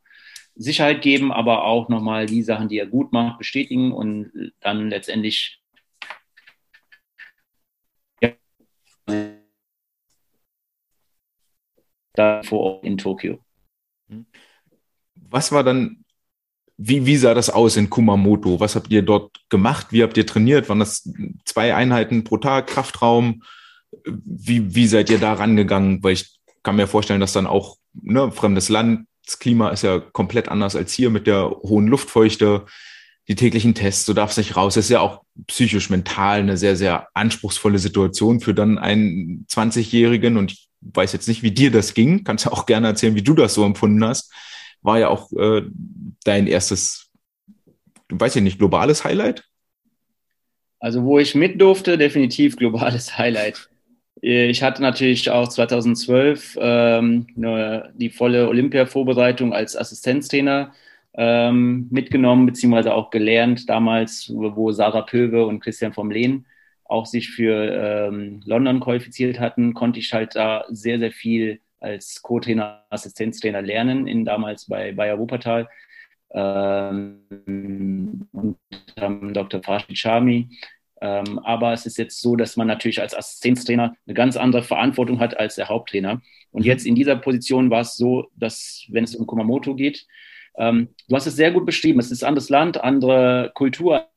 Sicherheit geben, aber auch nochmal die Sachen, die er gut macht, bestätigen und dann letztendlich ja, da vor Ort in Tokio. Was war dann wie, wie sah das aus in Kumamoto? Was habt ihr dort gemacht? Wie habt ihr trainiert? Waren das zwei Einheiten pro Tag, Kraftraum? Wie, wie seid ihr da rangegangen? Weil ich kann mir vorstellen, dass dann auch ne, fremdes Land, das Klima ist ja komplett anders als hier mit der hohen Luftfeuchte, die täglichen Tests, du darfst nicht raus. Das ist ja auch psychisch, mental eine sehr, sehr anspruchsvolle Situation für dann einen 20-Jährigen. Und ich weiß jetzt nicht, wie dir das ging. Kannst ja auch gerne erzählen, wie du das so empfunden hast war ja auch äh, dein erstes, du weißt ja nicht, globales Highlight? Also wo ich mit durfte, definitiv globales Highlight. Ich hatte natürlich auch 2012 ähm, die volle Olympia-Vorbereitung als Assistenztrainer ähm, mitgenommen, beziehungsweise auch gelernt damals, wo Sarah Pöwe und Christian vom Lehn auch sich für ähm, London qualifiziert hatten, konnte ich halt da sehr, sehr viel als Co-Trainer, Assistenztrainer lernen, in, damals bei Bayer Wuppertal. Ähm, und Dr. Farshid Shami. Ähm, aber es ist jetzt so, dass man natürlich als Assistenztrainer eine ganz andere Verantwortung hat als der Haupttrainer. Und mhm. jetzt in dieser Position war es so, dass, wenn es um Kumamoto geht, ähm, du hast es sehr gut beschrieben, es ist ein anderes Land, andere Kultur,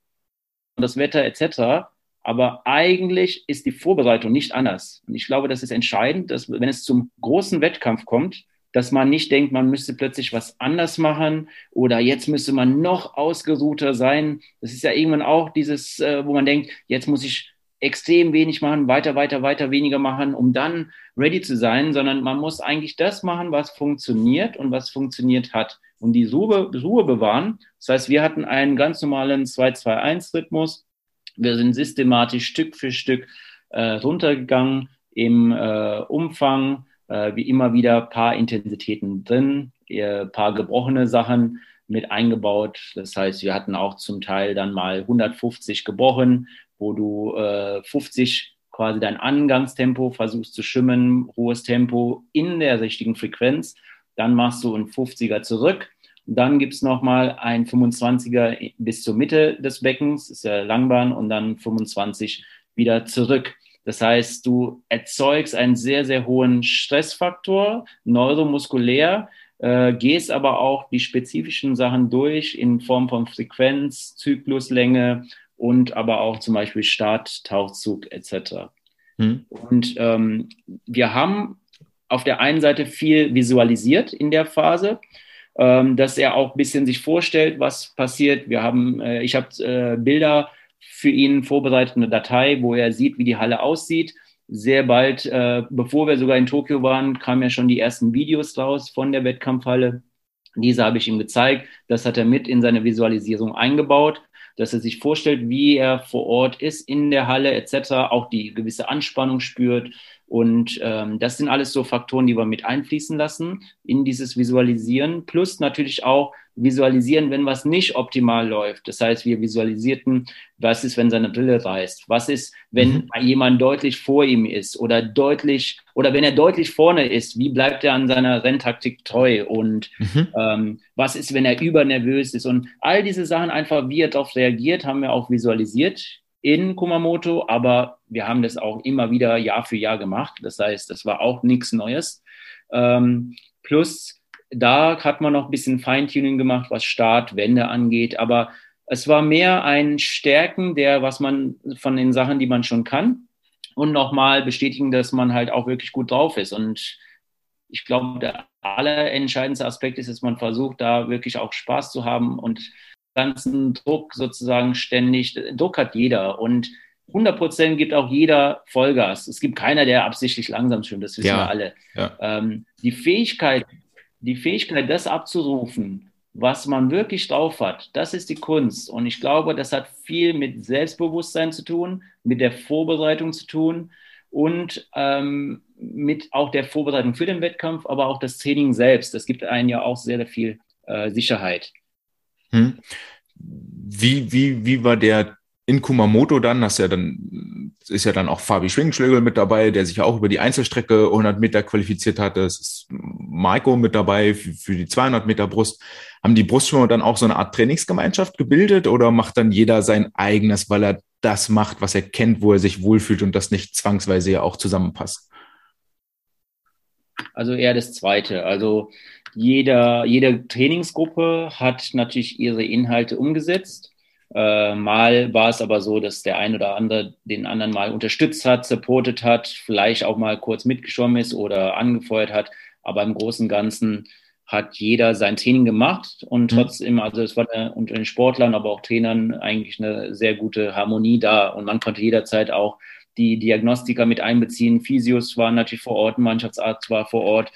das Wetter etc. Aber eigentlich ist die Vorbereitung nicht anders. Und ich glaube, das ist entscheidend, dass wenn es zum großen Wettkampf kommt, dass man nicht denkt, man müsste plötzlich was anders machen oder jetzt müsste man noch ausgeruhter sein. Das ist ja irgendwann auch dieses, äh, wo man denkt, jetzt muss ich extrem wenig machen, weiter, weiter, weiter, weniger machen, um dann ready zu sein, sondern man muss eigentlich das machen, was funktioniert und was funktioniert hat und die Ruhe, Ruhe bewahren. Das heißt, wir hatten einen ganz normalen 2-2-1-Rhythmus wir sind systematisch Stück für Stück äh, runtergegangen im äh, Umfang, äh, wie immer wieder paar Intensitäten drin, äh, paar gebrochene Sachen mit eingebaut. Das heißt, wir hatten auch zum Teil dann mal 150 gebrochen, wo du äh, 50 quasi dein Angangstempo versuchst zu schwimmen, hohes Tempo in der richtigen Frequenz. Dann machst du ein 50er zurück dann gibt es nochmal ein 25er bis zur Mitte des Beckens, ist ja Langbahn, und dann 25 wieder zurück. Das heißt, du erzeugst einen sehr, sehr hohen Stressfaktor, neuromuskulär, äh, gehst aber auch die spezifischen Sachen durch in Form von Frequenz, Zykluslänge und aber auch zum Beispiel Start, Tauchzug etc. Hm. Und ähm, wir haben auf der einen Seite viel visualisiert in der Phase ähm, dass er auch ein bisschen sich vorstellt, was passiert. Wir haben, äh, ich habe äh, Bilder für ihn vorbereitet, eine Datei, wo er sieht, wie die Halle aussieht. Sehr bald, äh, bevor wir sogar in Tokio waren, kamen ja schon die ersten Videos raus von der Wettkampfhalle. Diese habe ich ihm gezeigt. Das hat er mit in seine Visualisierung eingebaut, dass er sich vorstellt, wie er vor Ort ist in der Halle etc., auch die gewisse Anspannung spürt, und ähm, das sind alles so Faktoren, die wir mit einfließen lassen in dieses Visualisieren. Plus natürlich auch visualisieren, wenn was nicht optimal läuft. Das heißt, wir visualisierten, was ist, wenn seine Brille reißt? Was ist, wenn mhm. jemand deutlich vor ihm ist oder deutlich oder wenn er deutlich vorne ist? Wie bleibt er an seiner Renntaktik treu? Und mhm. ähm, was ist, wenn er übernervös ist? Und all diese Sachen einfach, wie er darauf reagiert, haben wir auch visualisiert in Kumamoto, aber wir haben das auch immer wieder Jahr für Jahr gemacht. Das heißt, das war auch nichts Neues. Ähm, plus, da hat man noch ein bisschen Feintuning gemacht, was Start, Wende angeht, aber es war mehr ein Stärken der, was man von den Sachen, die man schon kann und nochmal bestätigen, dass man halt auch wirklich gut drauf ist. Und ich glaube, der allerentscheidendste Aspekt ist, dass man versucht, da wirklich auch Spaß zu haben und ganzen Druck sozusagen ständig. Druck hat jeder und 100 Prozent gibt auch jeder Vollgas. Es gibt keiner, der absichtlich langsam schwimmt, das wissen ja, wir alle. Ja. Ähm, die Fähigkeit, die Fähigkeit, das abzurufen, was man wirklich drauf hat, das ist die Kunst. Und ich glaube, das hat viel mit Selbstbewusstsein zu tun, mit der Vorbereitung zu tun und ähm, mit auch der Vorbereitung für den Wettkampf, aber auch das Training selbst. Das gibt einen ja auch sehr, sehr viel äh, Sicherheit. Hm. Wie, wie, wie war der in Kumamoto dann? Hast ja dann, ist ja dann auch Fabi Schwingenschlägel mit dabei, der sich ja auch über die Einzelstrecke 100 Meter qualifiziert hatte. Es ist Maiko mit dabei für, für die 200 Meter Brust. Haben die Brustschwimmer dann auch so eine Art Trainingsgemeinschaft gebildet oder macht dann jeder sein eigenes, weil er das macht, was er kennt, wo er sich wohlfühlt und das nicht zwangsweise ja auch zusammenpasst? Also eher das Zweite. Also jeder, jede Trainingsgruppe hat natürlich ihre Inhalte umgesetzt. Äh, mal war es aber so, dass der ein oder andere den anderen mal unterstützt hat, supportet hat, vielleicht auch mal kurz mitgeschwommen ist oder angefeuert hat. Aber im Großen und Ganzen hat jeder sein Training gemacht und mhm. trotzdem, also es war eine, unter den Sportlern, aber auch Trainern eigentlich eine sehr gute Harmonie da und man konnte jederzeit auch die Diagnostiker mit einbeziehen. Physios waren natürlich vor Ort, Mannschaftsarzt war vor Ort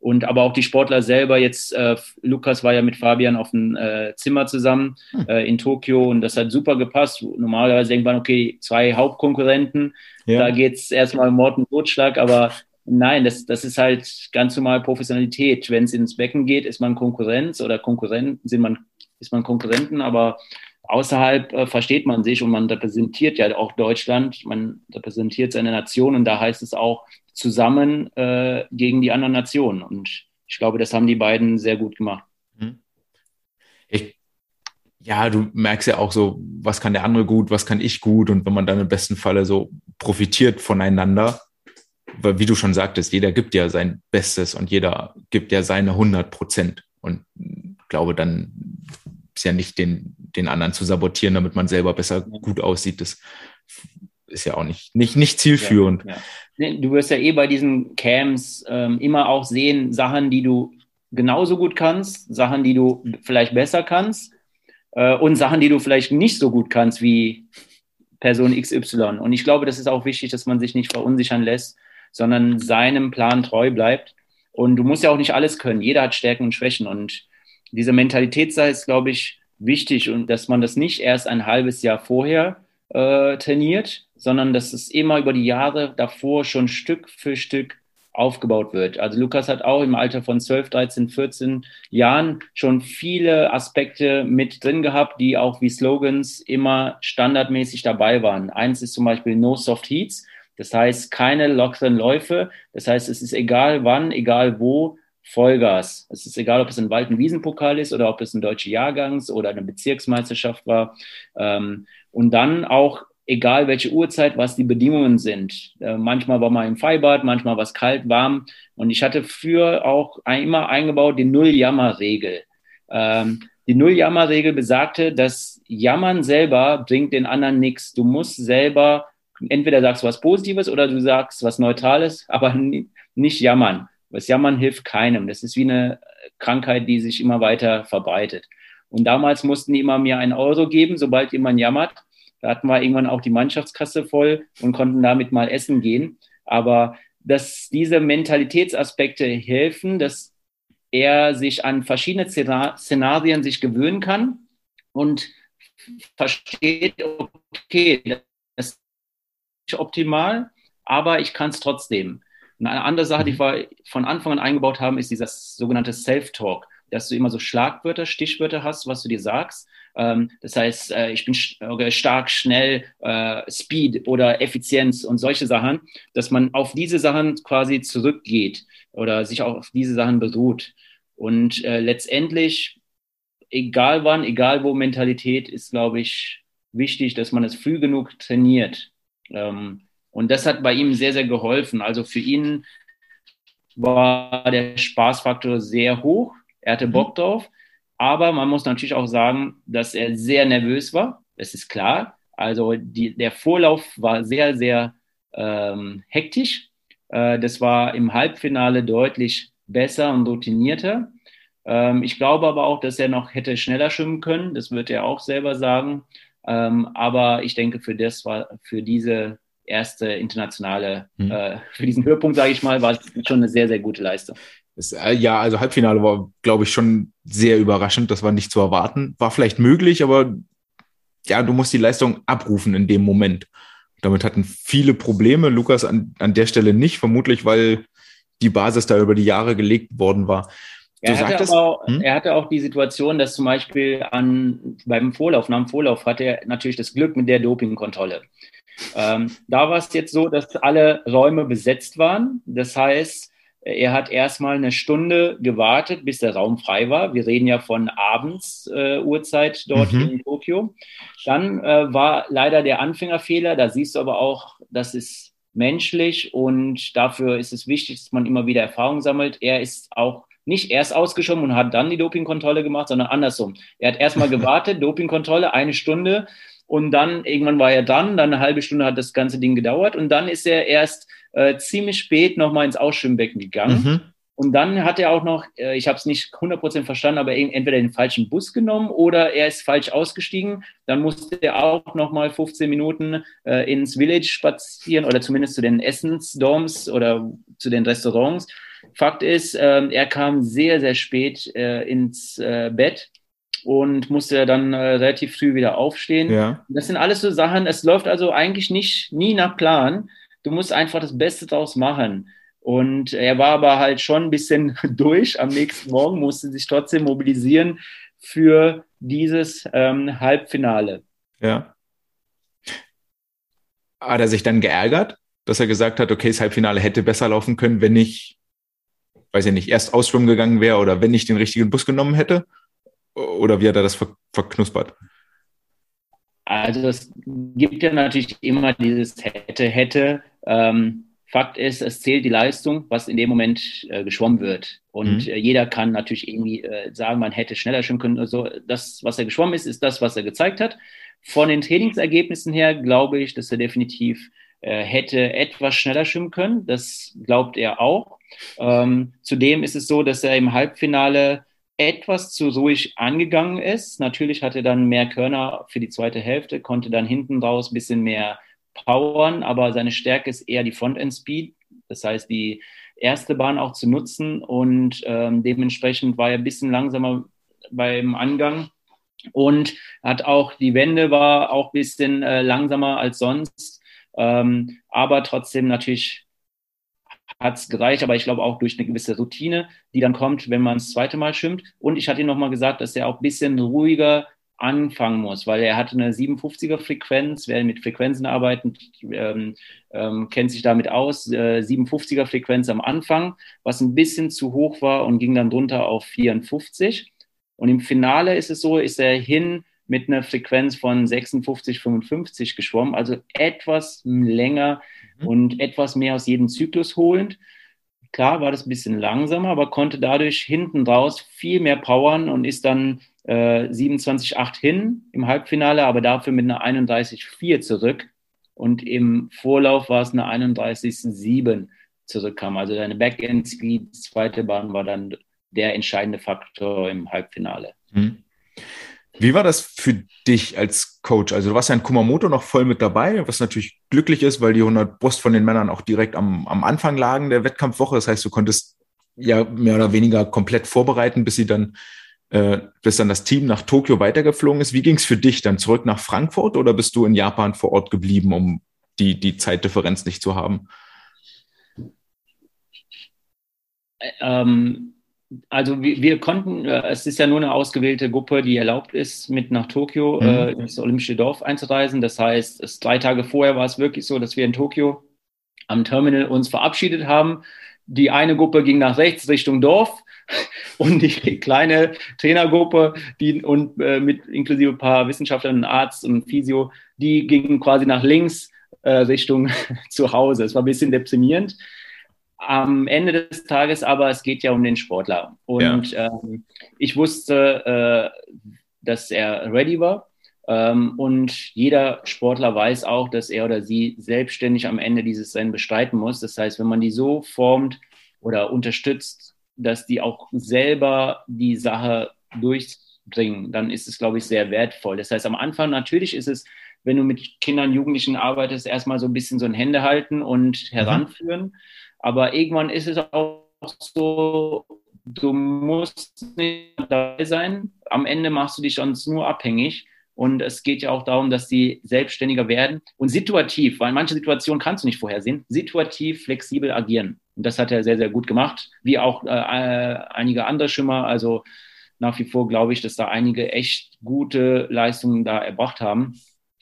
und aber auch die Sportler selber. Jetzt äh, Lukas war ja mit Fabian auf dem äh, Zimmer zusammen hm. äh, in Tokio und das hat super gepasst. Normalerweise denkt man, okay, zwei Hauptkonkurrenten, ja. da geht's erstmal Mord und Totschlag, aber nein, das, das ist halt ganz normal Professionalität. Wenn es ins Becken geht, ist man Konkurrenz oder Konkurrenten, sind man, ist man Konkurrenten, aber außerhalb äh, versteht man sich und man repräsentiert ja auch Deutschland, man repräsentiert seine Nation und da heißt es auch, zusammen äh, gegen die anderen Nationen. Und ich glaube, das haben die beiden sehr gut gemacht. Mhm. Ich, ja, du merkst ja auch so, was kann der andere gut, was kann ich gut. Und wenn man dann im besten Falle so profitiert voneinander, weil wie du schon sagtest, jeder gibt ja sein Bestes und jeder gibt ja seine 100 Prozent. Und glaube, dann ist ja nicht den, den anderen zu sabotieren, damit man selber besser gut aussieht. Das ist ja auch nicht, nicht, nicht zielführend. Ja, ja. Du wirst ja eh bei diesen Camps ähm, immer auch sehen, Sachen, die du genauso gut kannst, Sachen, die du vielleicht besser kannst äh, und Sachen, die du vielleicht nicht so gut kannst wie Person XY. Und ich glaube, das ist auch wichtig, dass man sich nicht verunsichern lässt, sondern seinem Plan treu bleibt. Und du musst ja auch nicht alles können. Jeder hat Stärken und Schwächen. Und diese Mentalität sei es, glaube ich, wichtig und dass man das nicht erst ein halbes Jahr vorher äh, trainiert, sondern dass es immer über die Jahre davor schon Stück für Stück aufgebaut wird. Also Lukas hat auch im Alter von 12, 13, 14 Jahren schon viele Aspekte mit drin gehabt, die auch wie Slogans immer standardmäßig dabei waren. Eins ist zum Beispiel No Soft Heats. Das heißt, keine lockeren Läufe. Das heißt, es ist egal wann, egal wo, Vollgas. Es ist egal, ob es ein Wald- und Wiesenpokal ist oder ob es ein deutscher Jahrgangs- oder eine Bezirksmeisterschaft war. Ähm, und dann auch, egal welche Uhrzeit, was die Bedingungen sind. Äh, manchmal war man im Freibad, manchmal war es kalt, warm. Und ich hatte für auch ein, immer eingebaut die Null-Jammer-Regel. Ähm, die Null-Jammer-Regel besagte, dass Jammern selber bringt den anderen nichts. Du musst selber, entweder sagst du was Positives oder du sagst was Neutrales, aber nicht jammern. Das Jammern hilft keinem. Das ist wie eine Krankheit, die sich immer weiter verbreitet. Und damals mussten die immer mir einen Euro geben, sobald jemand jammert. Da hatten wir irgendwann auch die Mannschaftskasse voll und konnten damit mal essen gehen. Aber dass diese Mentalitätsaspekte helfen, dass er sich an verschiedene Szenarien sich gewöhnen kann und versteht, okay, das ist nicht optimal, aber ich kann es trotzdem. Und eine andere Sache, die mhm. wir von Anfang an eingebaut haben, ist dieses sogenannte Self-Talk dass du immer so Schlagwörter, Stichwörter hast, was du dir sagst. Ähm, das heißt, äh, ich bin stark, schnell, äh, Speed oder Effizienz und solche Sachen, dass man auf diese Sachen quasi zurückgeht oder sich auch auf diese Sachen beruht. Und äh, letztendlich, egal wann, egal wo Mentalität ist, glaube ich, wichtig, dass man es früh genug trainiert. Ähm, und das hat bei ihm sehr, sehr geholfen. Also für ihn war der Spaßfaktor sehr hoch. Er hatte Bock mhm. drauf. Aber man muss natürlich auch sagen, dass er sehr nervös war. Das ist klar. Also die, der Vorlauf war sehr, sehr ähm, hektisch. Äh, das war im Halbfinale deutlich besser und routinierter. Ähm, ich glaube aber auch, dass er noch hätte schneller schwimmen können. Das wird er auch selber sagen. Ähm, aber ich denke, für das war für diese erste internationale, mhm. äh, für diesen Höhepunkt, sage ich mal, war es schon eine sehr, sehr gute Leistung. Das, äh, ja, also Halbfinale war, glaube ich, schon sehr überraschend. Das war nicht zu erwarten. War vielleicht möglich, aber ja, du musst die Leistung abrufen in dem Moment. Damit hatten viele Probleme. Lukas an, an der Stelle nicht, vermutlich, weil die Basis da über die Jahre gelegt worden war. Er hatte, auch, hm? er hatte auch die Situation, dass zum Beispiel an, beim Vorlauf, nach dem Vorlauf hatte er natürlich das Glück mit der Dopingkontrolle. Ähm, da war es jetzt so, dass alle Räume besetzt waren. Das heißt, er hat erstmal eine Stunde gewartet, bis der Raum frei war. Wir reden ja von abends äh, Uhrzeit dort mhm. in Tokio. Dann äh, war leider der Anfängerfehler. Da siehst du aber auch, das ist menschlich und dafür ist es wichtig, dass man immer wieder Erfahrung sammelt. Er ist auch nicht erst ausgeschoben und hat dann die Dopingkontrolle gemacht, sondern andersrum. Er hat erstmal gewartet, Dopingkontrolle, eine Stunde und dann irgendwann war er dran, dann eine halbe Stunde hat das ganze Ding gedauert und dann ist er erst äh, ziemlich spät nochmal ins Ausschwimmbecken gegangen. Mhm. Und dann hat er auch noch, äh, ich habe es nicht 100% verstanden, aber entweder den falschen Bus genommen oder er ist falsch ausgestiegen. Dann musste er auch nochmal 15 Minuten äh, ins Village spazieren oder zumindest zu den Essensdorms oder zu den Restaurants. Fakt ist, äh, er kam sehr, sehr spät äh, ins äh, Bett und musste dann äh, relativ früh wieder aufstehen. Ja. Das sind alles so Sachen, es läuft also eigentlich nicht nie nach Plan. Du musst einfach das Beste draus machen. Und er war aber halt schon ein bisschen durch am nächsten Morgen, musste sich trotzdem mobilisieren für dieses ähm, Halbfinale. Ja. Hat er sich dann geärgert, dass er gesagt hat, okay, das Halbfinale hätte besser laufen können, wenn ich, weiß ich nicht, erst ausschwimmen gegangen wäre oder wenn ich den richtigen Bus genommen hätte? Oder wie hat er das verknuspert? Also es gibt ja natürlich immer dieses hätte, hätte. Ähm, Fakt ist, es zählt die Leistung, was in dem Moment äh, geschwommen wird. Und mhm. äh, jeder kann natürlich irgendwie äh, sagen, man hätte schneller schwimmen können. Also das, was er geschwommen ist, ist das, was er gezeigt hat. Von den Trainingsergebnissen her glaube ich, dass er definitiv äh, hätte etwas schneller schwimmen können. Das glaubt er auch. Ähm, zudem ist es so, dass er im Halbfinale etwas zu ruhig angegangen ist. Natürlich hatte er dann mehr Körner für die zweite Hälfte, konnte dann hinten raus ein bisschen mehr powern, aber seine Stärke ist eher die Frontend-Speed. Das heißt, die erste Bahn auch zu nutzen und ähm, dementsprechend war er ein bisschen langsamer beim Angang und hat auch die Wende war auch ein bisschen äh, langsamer als sonst, ähm, aber trotzdem natürlich hat es gereicht, aber ich glaube auch durch eine gewisse Routine, die dann kommt, wenn man das zweite Mal schwimmt. Und ich hatte ihm nochmal gesagt, dass er auch ein bisschen ruhiger anfangen muss, weil er hatte eine 57er Frequenz, wer mit Frequenzen arbeitet, ähm, ähm, kennt sich damit aus, äh, 57er Frequenz am Anfang, was ein bisschen zu hoch war und ging dann runter auf 54. Und im Finale ist es so, ist er hin mit einer Frequenz von 56, 55 geschwommen, also etwas länger mhm. und etwas mehr aus jedem Zyklus holend. Klar war das ein bisschen langsamer, aber konnte dadurch hinten raus viel mehr powern und ist dann äh, 27-8 hin im Halbfinale, aber dafür mit einer 31-4 zurück. Und im Vorlauf war es eine 31-7 zurückkam. Also deine Backend-Speed, zweite Bahn war dann der entscheidende Faktor im Halbfinale. Mhm. Wie war das für dich als Coach? Also du warst ja in Kumamoto noch voll mit dabei, was natürlich glücklich ist, weil die 100 Brust von den Männern auch direkt am, am Anfang lagen der Wettkampfwoche. Das heißt, du konntest ja mehr oder weniger komplett vorbereiten, bis sie dann, äh, bis dann das Team nach Tokio weitergeflogen ist. Wie ging es für dich dann zurück nach Frankfurt oder bist du in Japan vor Ort geblieben, um die, die Zeitdifferenz nicht zu haben? Ähm, also wir, wir konnten, äh, es ist ja nur eine ausgewählte Gruppe, die erlaubt ist, mit nach Tokio mhm. äh, ins Olympische Dorf einzureisen. Das heißt, es, drei Tage vorher war es wirklich so, dass wir in Tokio am Terminal uns verabschiedet haben. Die eine Gruppe ging nach rechts Richtung Dorf und die kleine Trainergruppe, die und äh, mit inklusive ein paar Wissenschaftlern, Arzt und Physio, die gingen quasi nach links äh, Richtung zu Hause. Es war ein bisschen deprimierend am Ende des Tages aber, es geht ja um den Sportler. Und ja. ähm, ich wusste, äh, dass er ready war. Ähm, und jeder Sportler weiß auch, dass er oder sie selbstständig am Ende dieses Rennen bestreiten muss. Das heißt, wenn man die so formt oder unterstützt, dass die auch selber die Sache durchbringen, dann ist es, glaube ich, sehr wertvoll. Das heißt, am Anfang natürlich ist es, wenn du mit Kindern, Jugendlichen arbeitest, erstmal so ein bisschen so ein Hände halten und mhm. heranführen. Mhm. Aber irgendwann ist es auch so, du musst nicht dabei sein. Am Ende machst du dich sonst nur abhängig. Und es geht ja auch darum, dass die selbstständiger werden und situativ, weil manche Situationen kannst du nicht vorhersehen, situativ flexibel agieren. Und das hat er sehr, sehr gut gemacht, wie auch äh, äh einige andere Schimmer. Also nach wie vor glaube ich, dass da einige echt gute Leistungen da erbracht haben.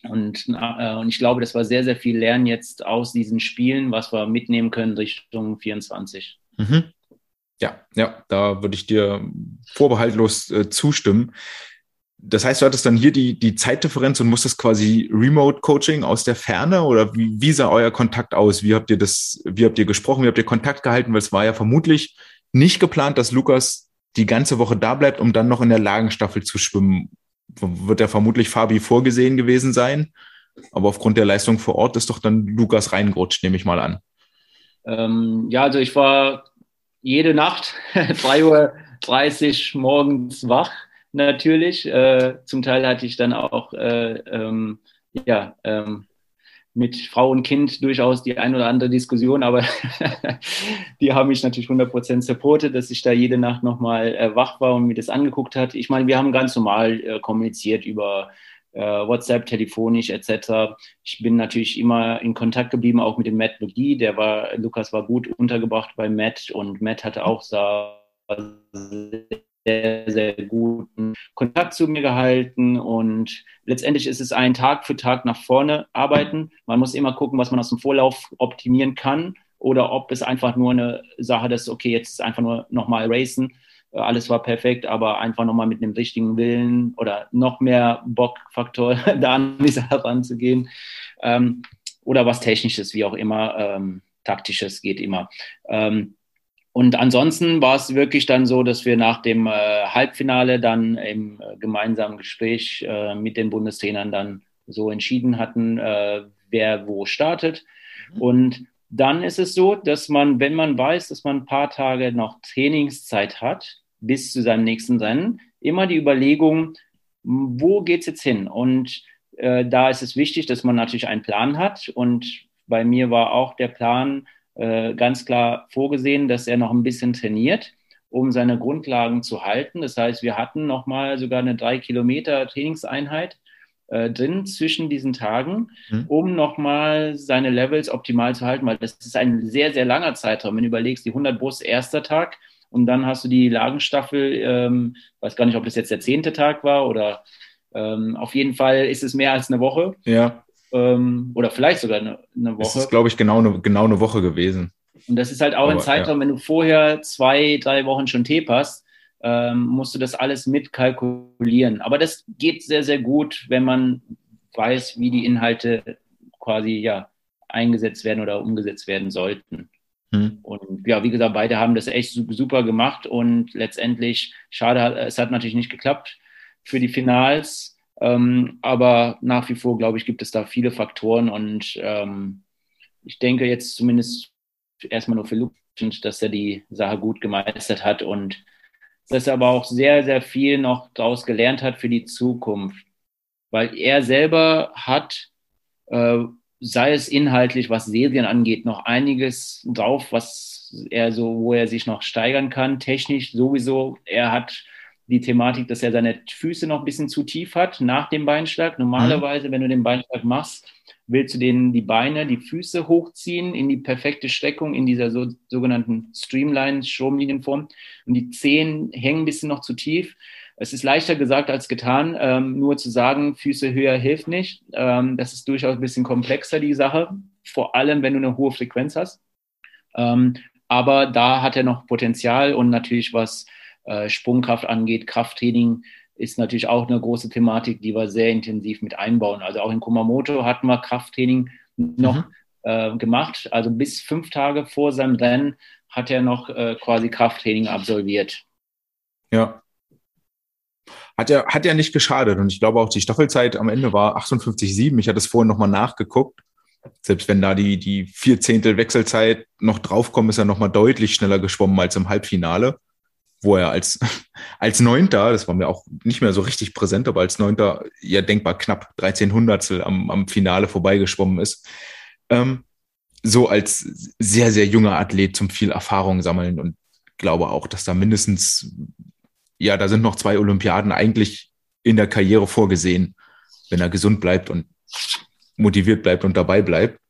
Und, äh, und ich glaube, das war sehr, sehr viel Lernen jetzt aus diesen Spielen, was wir mitnehmen können Richtung 24. Mhm. Ja, ja, da würde ich dir vorbehaltlos äh, zustimmen. Das heißt, du hattest dann hier die, die Zeitdifferenz und musstest quasi Remote-Coaching aus der Ferne oder wie, wie sah euer Kontakt aus? Wie habt ihr das, wie habt ihr gesprochen, wie habt ihr Kontakt gehalten? Weil es war ja vermutlich nicht geplant, dass Lukas die ganze Woche da bleibt, um dann noch in der Lagenstaffel zu schwimmen. Wird ja vermutlich Fabi vorgesehen gewesen sein. Aber aufgrund der Leistung vor Ort ist doch dann Lukas reingerutscht, nehme ich mal an. Ähm, ja, also ich war jede Nacht 3.30 Uhr morgens wach, natürlich. Äh, zum Teil hatte ich dann auch äh, ähm, ja, ähm, mit Frau und Kind durchaus die ein oder andere Diskussion, aber die haben mich natürlich 100% supportet, dass ich da jede Nacht nochmal äh, wach war und mir das angeguckt hat. Ich meine, wir haben ganz normal äh, kommuniziert über äh, WhatsApp, telefonisch etc. Ich bin natürlich immer in Kontakt geblieben, auch mit dem Matt McGee. Der war, Lukas war gut untergebracht bei Matt und Matt hatte auch sehr, sehr, sehr guten Kontakt zu mir gehalten und letztendlich ist es ein Tag für Tag nach vorne arbeiten. Man muss immer gucken, was man aus dem Vorlauf optimieren kann oder ob es einfach nur eine Sache ist, okay, jetzt einfach nur nochmal racen. Alles war perfekt, aber einfach nochmal mit einem richtigen Willen oder noch mehr Bockfaktor da an die Sache ranzugehen. Ähm, oder was Technisches, wie auch immer, ähm, Taktisches geht immer. Ähm, und ansonsten war es wirklich dann so, dass wir nach dem äh, Halbfinale dann im äh, gemeinsamen Gespräch äh, mit den Bundestrainern dann so entschieden hatten, äh, wer wo startet. Mhm. Und dann ist es so, dass man, wenn man weiß, dass man ein paar Tage noch Trainingszeit hat, bis zu seinem nächsten Rennen, immer die Überlegung, wo geht es jetzt hin? Und äh, da ist es wichtig, dass man natürlich einen Plan hat. Und bei mir war auch der Plan, äh, ganz klar vorgesehen, dass er noch ein bisschen trainiert, um seine Grundlagen zu halten. Das heißt, wir hatten nochmal sogar eine drei Kilometer Trainingseinheit äh, drin zwischen diesen Tagen, mhm. um nochmal seine Levels optimal zu halten, weil das ist ein sehr, sehr langer Zeitraum. Wenn du überlegst, die 100 Bus erster Tag und dann hast du die Lagenstaffel, ähm, weiß gar nicht, ob das jetzt der zehnte Tag war oder ähm, auf jeden Fall ist es mehr als eine Woche. Ja ähm, oder vielleicht sogar eine, eine Woche. Das ist, glaube ich, genau eine, genau eine Woche gewesen. Und das ist halt auch Aber, ein Zeitraum, ja. wenn du vorher zwei, drei Wochen schon Tape hast, ähm, musst du das alles mitkalkulieren. Aber das geht sehr, sehr gut, wenn man weiß, wie die Inhalte quasi ja eingesetzt werden oder umgesetzt werden sollten. Hm. Und ja, wie gesagt, beide haben das echt super gemacht und letztendlich, schade, es hat natürlich nicht geklappt für die Finals. Ähm, aber nach wie vor, glaube ich, gibt es da viele Faktoren und ähm, ich denke jetzt zumindest erstmal nur für Luke, dass er die Sache gut gemeistert hat und dass er aber auch sehr, sehr viel noch daraus gelernt hat für die Zukunft. Weil er selber hat, äh, sei es inhaltlich, was Serien angeht, noch einiges drauf, was er so, wo er sich noch steigern kann, technisch sowieso. Er hat die Thematik, dass er seine Füße noch ein bisschen zu tief hat nach dem Beinschlag. Normalerweise, wenn du den Beinschlag machst, willst du den, die Beine, die Füße hochziehen in die perfekte Streckung, in dieser so, sogenannten Streamline, Stromlinienform. Und die Zehen hängen ein bisschen noch zu tief. Es ist leichter gesagt als getan. Ähm, nur zu sagen, Füße höher hilft nicht. Ähm, das ist durchaus ein bisschen komplexer, die Sache. Vor allem, wenn du eine hohe Frequenz hast. Ähm, aber da hat er noch Potenzial und natürlich was äh, Sprungkraft angeht, Krafttraining ist natürlich auch eine große Thematik, die wir sehr intensiv mit einbauen. Also auch in Kumamoto hatten wir Krafttraining noch mhm. äh, gemacht. Also bis fünf Tage vor seinem Rennen hat er noch äh, quasi Krafttraining absolviert. Ja. Hat ja, hat ja nicht geschadet. Und ich glaube auch, die Staffelzeit am Ende war 58,7. Ich hatte es vorhin nochmal nachgeguckt. Selbst wenn da die, die vier Zehntel Wechselzeit noch draufkommen, ist er nochmal deutlich schneller geschwommen als im Halbfinale wo er als, als Neunter, das war mir auch nicht mehr so richtig präsent, aber als Neunter ja denkbar knapp 13 Hundertstel am, am Finale vorbeigeschwommen ist, ähm, so als sehr, sehr junger Athlet zum viel Erfahrung sammeln und glaube auch, dass da mindestens, ja, da sind noch zwei Olympiaden eigentlich in der Karriere vorgesehen, wenn er gesund bleibt und motiviert bleibt und dabei bleibt.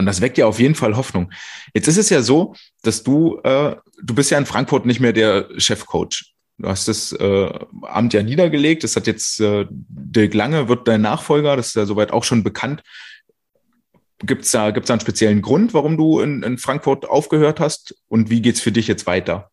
Und das weckt ja auf jeden Fall Hoffnung. Jetzt ist es ja so, dass du, äh, du bist ja in Frankfurt nicht mehr der Chefcoach. Du hast das äh, Amt ja niedergelegt. Das hat jetzt äh, Dirk Lange wird dein Nachfolger. Das ist ja soweit auch schon bekannt. Gibt es da, gibt's da einen speziellen Grund, warum du in, in Frankfurt aufgehört hast? Und wie geht's für dich jetzt weiter?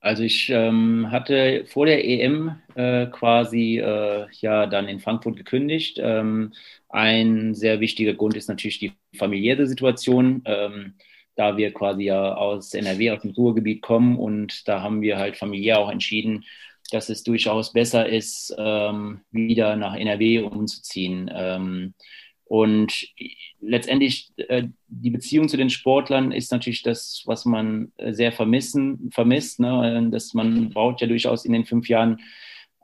Also ich ähm, hatte vor der EM äh, quasi äh, ja dann in Frankfurt gekündigt. Ähm, ein sehr wichtiger Grund ist natürlich die familiäre Situation. Ähm, da wir quasi ja aus NRW, aus dem Ruhrgebiet kommen und da haben wir halt familiär auch entschieden, dass es durchaus besser ist, ähm, wieder nach NRW umzuziehen. Ähm, und letztendlich äh, die Beziehung zu den Sportlern ist natürlich das, was man äh, sehr vermissen, vermisst. Ne? Dass man baut ja durchaus in den fünf Jahren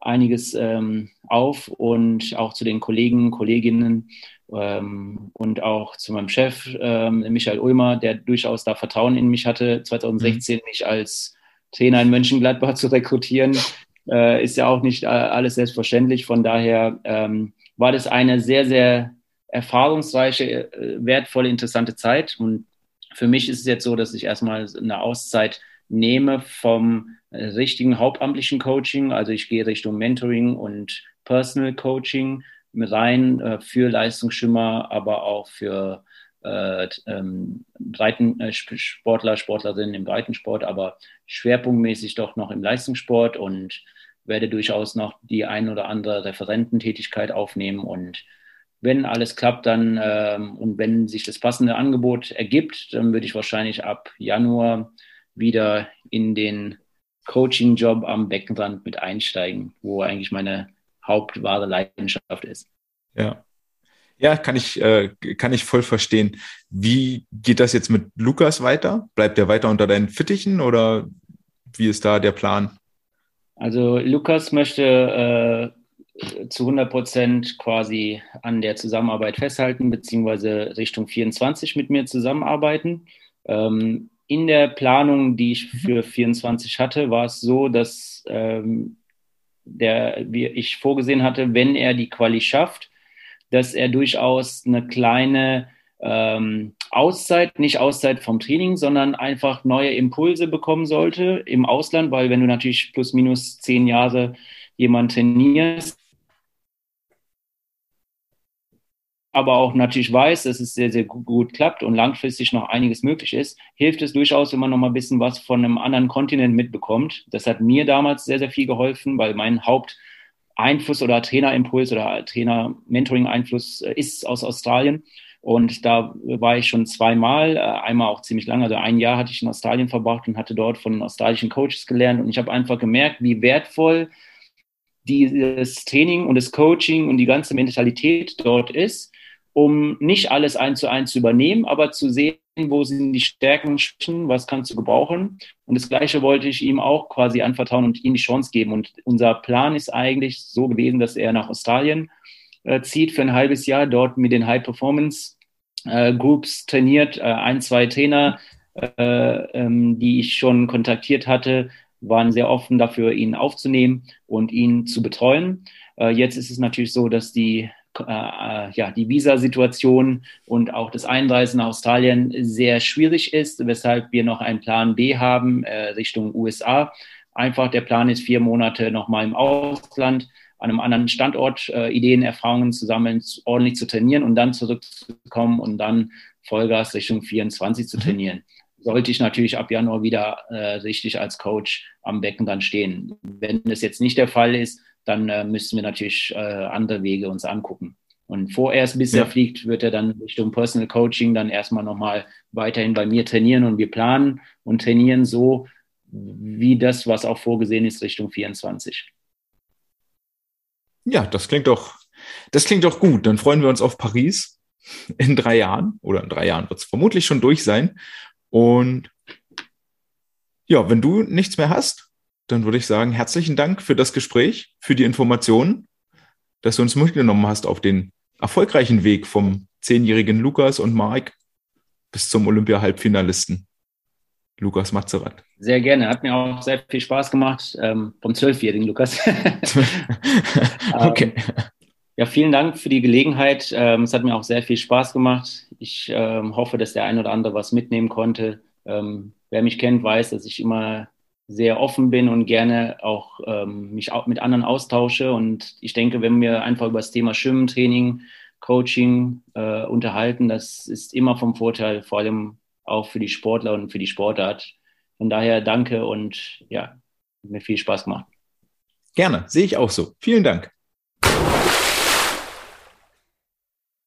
einiges ähm, auf und auch zu den Kollegen, Kolleginnen ähm, und auch zu meinem Chef, ähm, Michael Ulmer, der durchaus da Vertrauen in mich hatte, 2016 mhm. mich als Trainer in Mönchengladbach zu rekrutieren, äh, ist ja auch nicht äh, alles selbstverständlich. Von daher ähm, war das eine sehr, sehr erfahrungsreiche, äh, wertvolle, interessante Zeit. Und für mich ist es jetzt so, dass ich erstmal eine Auszeit nehme vom äh, richtigen hauptamtlichen Coaching. Also ich gehe Richtung Mentoring und Personal Coaching rein äh, für Leistungsschimmer, aber auch für äh, ähm, Breitensportler, Sportlerinnen im Breitensport, aber schwerpunktmäßig doch noch im Leistungssport und werde durchaus noch die ein oder andere Referententätigkeit aufnehmen und wenn alles klappt, dann ähm, und wenn sich das passende Angebot ergibt, dann würde ich wahrscheinlich ab Januar wieder in den Coaching-Job am Beckenrand mit einsteigen, wo eigentlich meine hauptwahre Leidenschaft ist. Ja. Ja, kann ich, äh, kann ich voll verstehen. Wie geht das jetzt mit Lukas weiter? Bleibt er weiter unter deinen Fittichen oder wie ist da der Plan? Also Lukas möchte äh, zu 100 Prozent quasi an der Zusammenarbeit festhalten, beziehungsweise Richtung 24 mit mir zusammenarbeiten. Ähm, in der Planung, die ich mhm. für 24 hatte, war es so, dass ähm, der, wie ich vorgesehen hatte, wenn er die Quali schafft, dass er durchaus eine kleine ähm, Auszeit, nicht Auszeit vom Training, sondern einfach neue Impulse bekommen sollte im Ausland, weil wenn du natürlich plus minus zehn Jahre jemand trainierst, aber auch natürlich weiß, dass es sehr, sehr gut, gut, klappt und langfristig noch einiges möglich ist, hilft es durchaus, wenn man noch mal ein bisschen was von einem anderen Kontinent mitbekommt. Das hat mir damals sehr, sehr viel geholfen, weil mein Haupteinfluss oder Trainerimpuls oder Trainer-Mentoring-Einfluss äh, ist aus Australien. Und da war ich schon zweimal, äh, einmal auch ziemlich lange, also ein Jahr hatte ich in Australien verbracht und hatte dort von australischen Coaches gelernt. Und ich habe einfach gemerkt, wie wertvoll dieses Training und das Coaching und die ganze Mentalität dort ist um nicht alles eins zu eins zu übernehmen, aber zu sehen, wo sind die Stärken, was kannst du gebrauchen. Und das Gleiche wollte ich ihm auch quasi anvertrauen und ihm die Chance geben. Und unser Plan ist eigentlich so gewesen, dass er nach Australien äh, zieht für ein halbes Jahr, dort mit den High Performance äh, Groups trainiert. Äh, ein, zwei Trainer, äh, ähm, die ich schon kontaktiert hatte, waren sehr offen dafür, ihn aufzunehmen und ihn zu betreuen. Äh, jetzt ist es natürlich so, dass die äh, ja, die Visa-Situation und auch das Einreisen nach Australien sehr schwierig ist, weshalb wir noch einen Plan B haben äh, Richtung USA. Einfach der Plan ist, vier Monate nochmal im Ausland an einem anderen Standort äh, Ideen, Erfahrungen zu sammeln, ordentlich zu trainieren und dann zurückzukommen und dann Vollgas Richtung 24 zu mhm. trainieren. Sollte ich natürlich ab Januar wieder äh, richtig als Coach am Becken dann stehen. Wenn das jetzt nicht der Fall ist, dann äh, müssen wir natürlich äh, andere Wege uns angucken. Und vorerst, bis ja. er fliegt, wird er dann Richtung Personal Coaching dann erstmal nochmal weiterhin bei mir trainieren und wir planen und trainieren so, wie das, was auch vorgesehen ist, Richtung 24. Ja, das klingt doch, das klingt doch gut. Dann freuen wir uns auf Paris in drei Jahren oder in drei Jahren wird es vermutlich schon durch sein. Und ja, wenn du nichts mehr hast, dann würde ich sagen, herzlichen Dank für das Gespräch, für die Informationen, dass du uns mitgenommen hast auf den erfolgreichen Weg vom zehnjährigen Lukas und Mark bis zum Olympia-Halbfinalisten Lukas Mazerat. Sehr gerne, hat mir auch sehr viel Spaß gemacht ähm, vom zwölfjährigen Lukas. okay. Ähm, ja, vielen Dank für die Gelegenheit. Ähm, es hat mir auch sehr viel Spaß gemacht. Ich ähm, hoffe, dass der ein oder andere was mitnehmen konnte. Ähm, wer mich kennt, weiß, dass ich immer sehr offen bin und gerne auch ähm, mich auch mit anderen austausche. Und ich denke, wenn wir einfach über das Thema Schwimmen, Training, Coaching äh, unterhalten, das ist immer vom Vorteil, vor allem auch für die Sportler und für die Sportart. Von daher danke und ja, mir viel Spaß gemacht. Gerne, sehe ich auch so. Vielen Dank.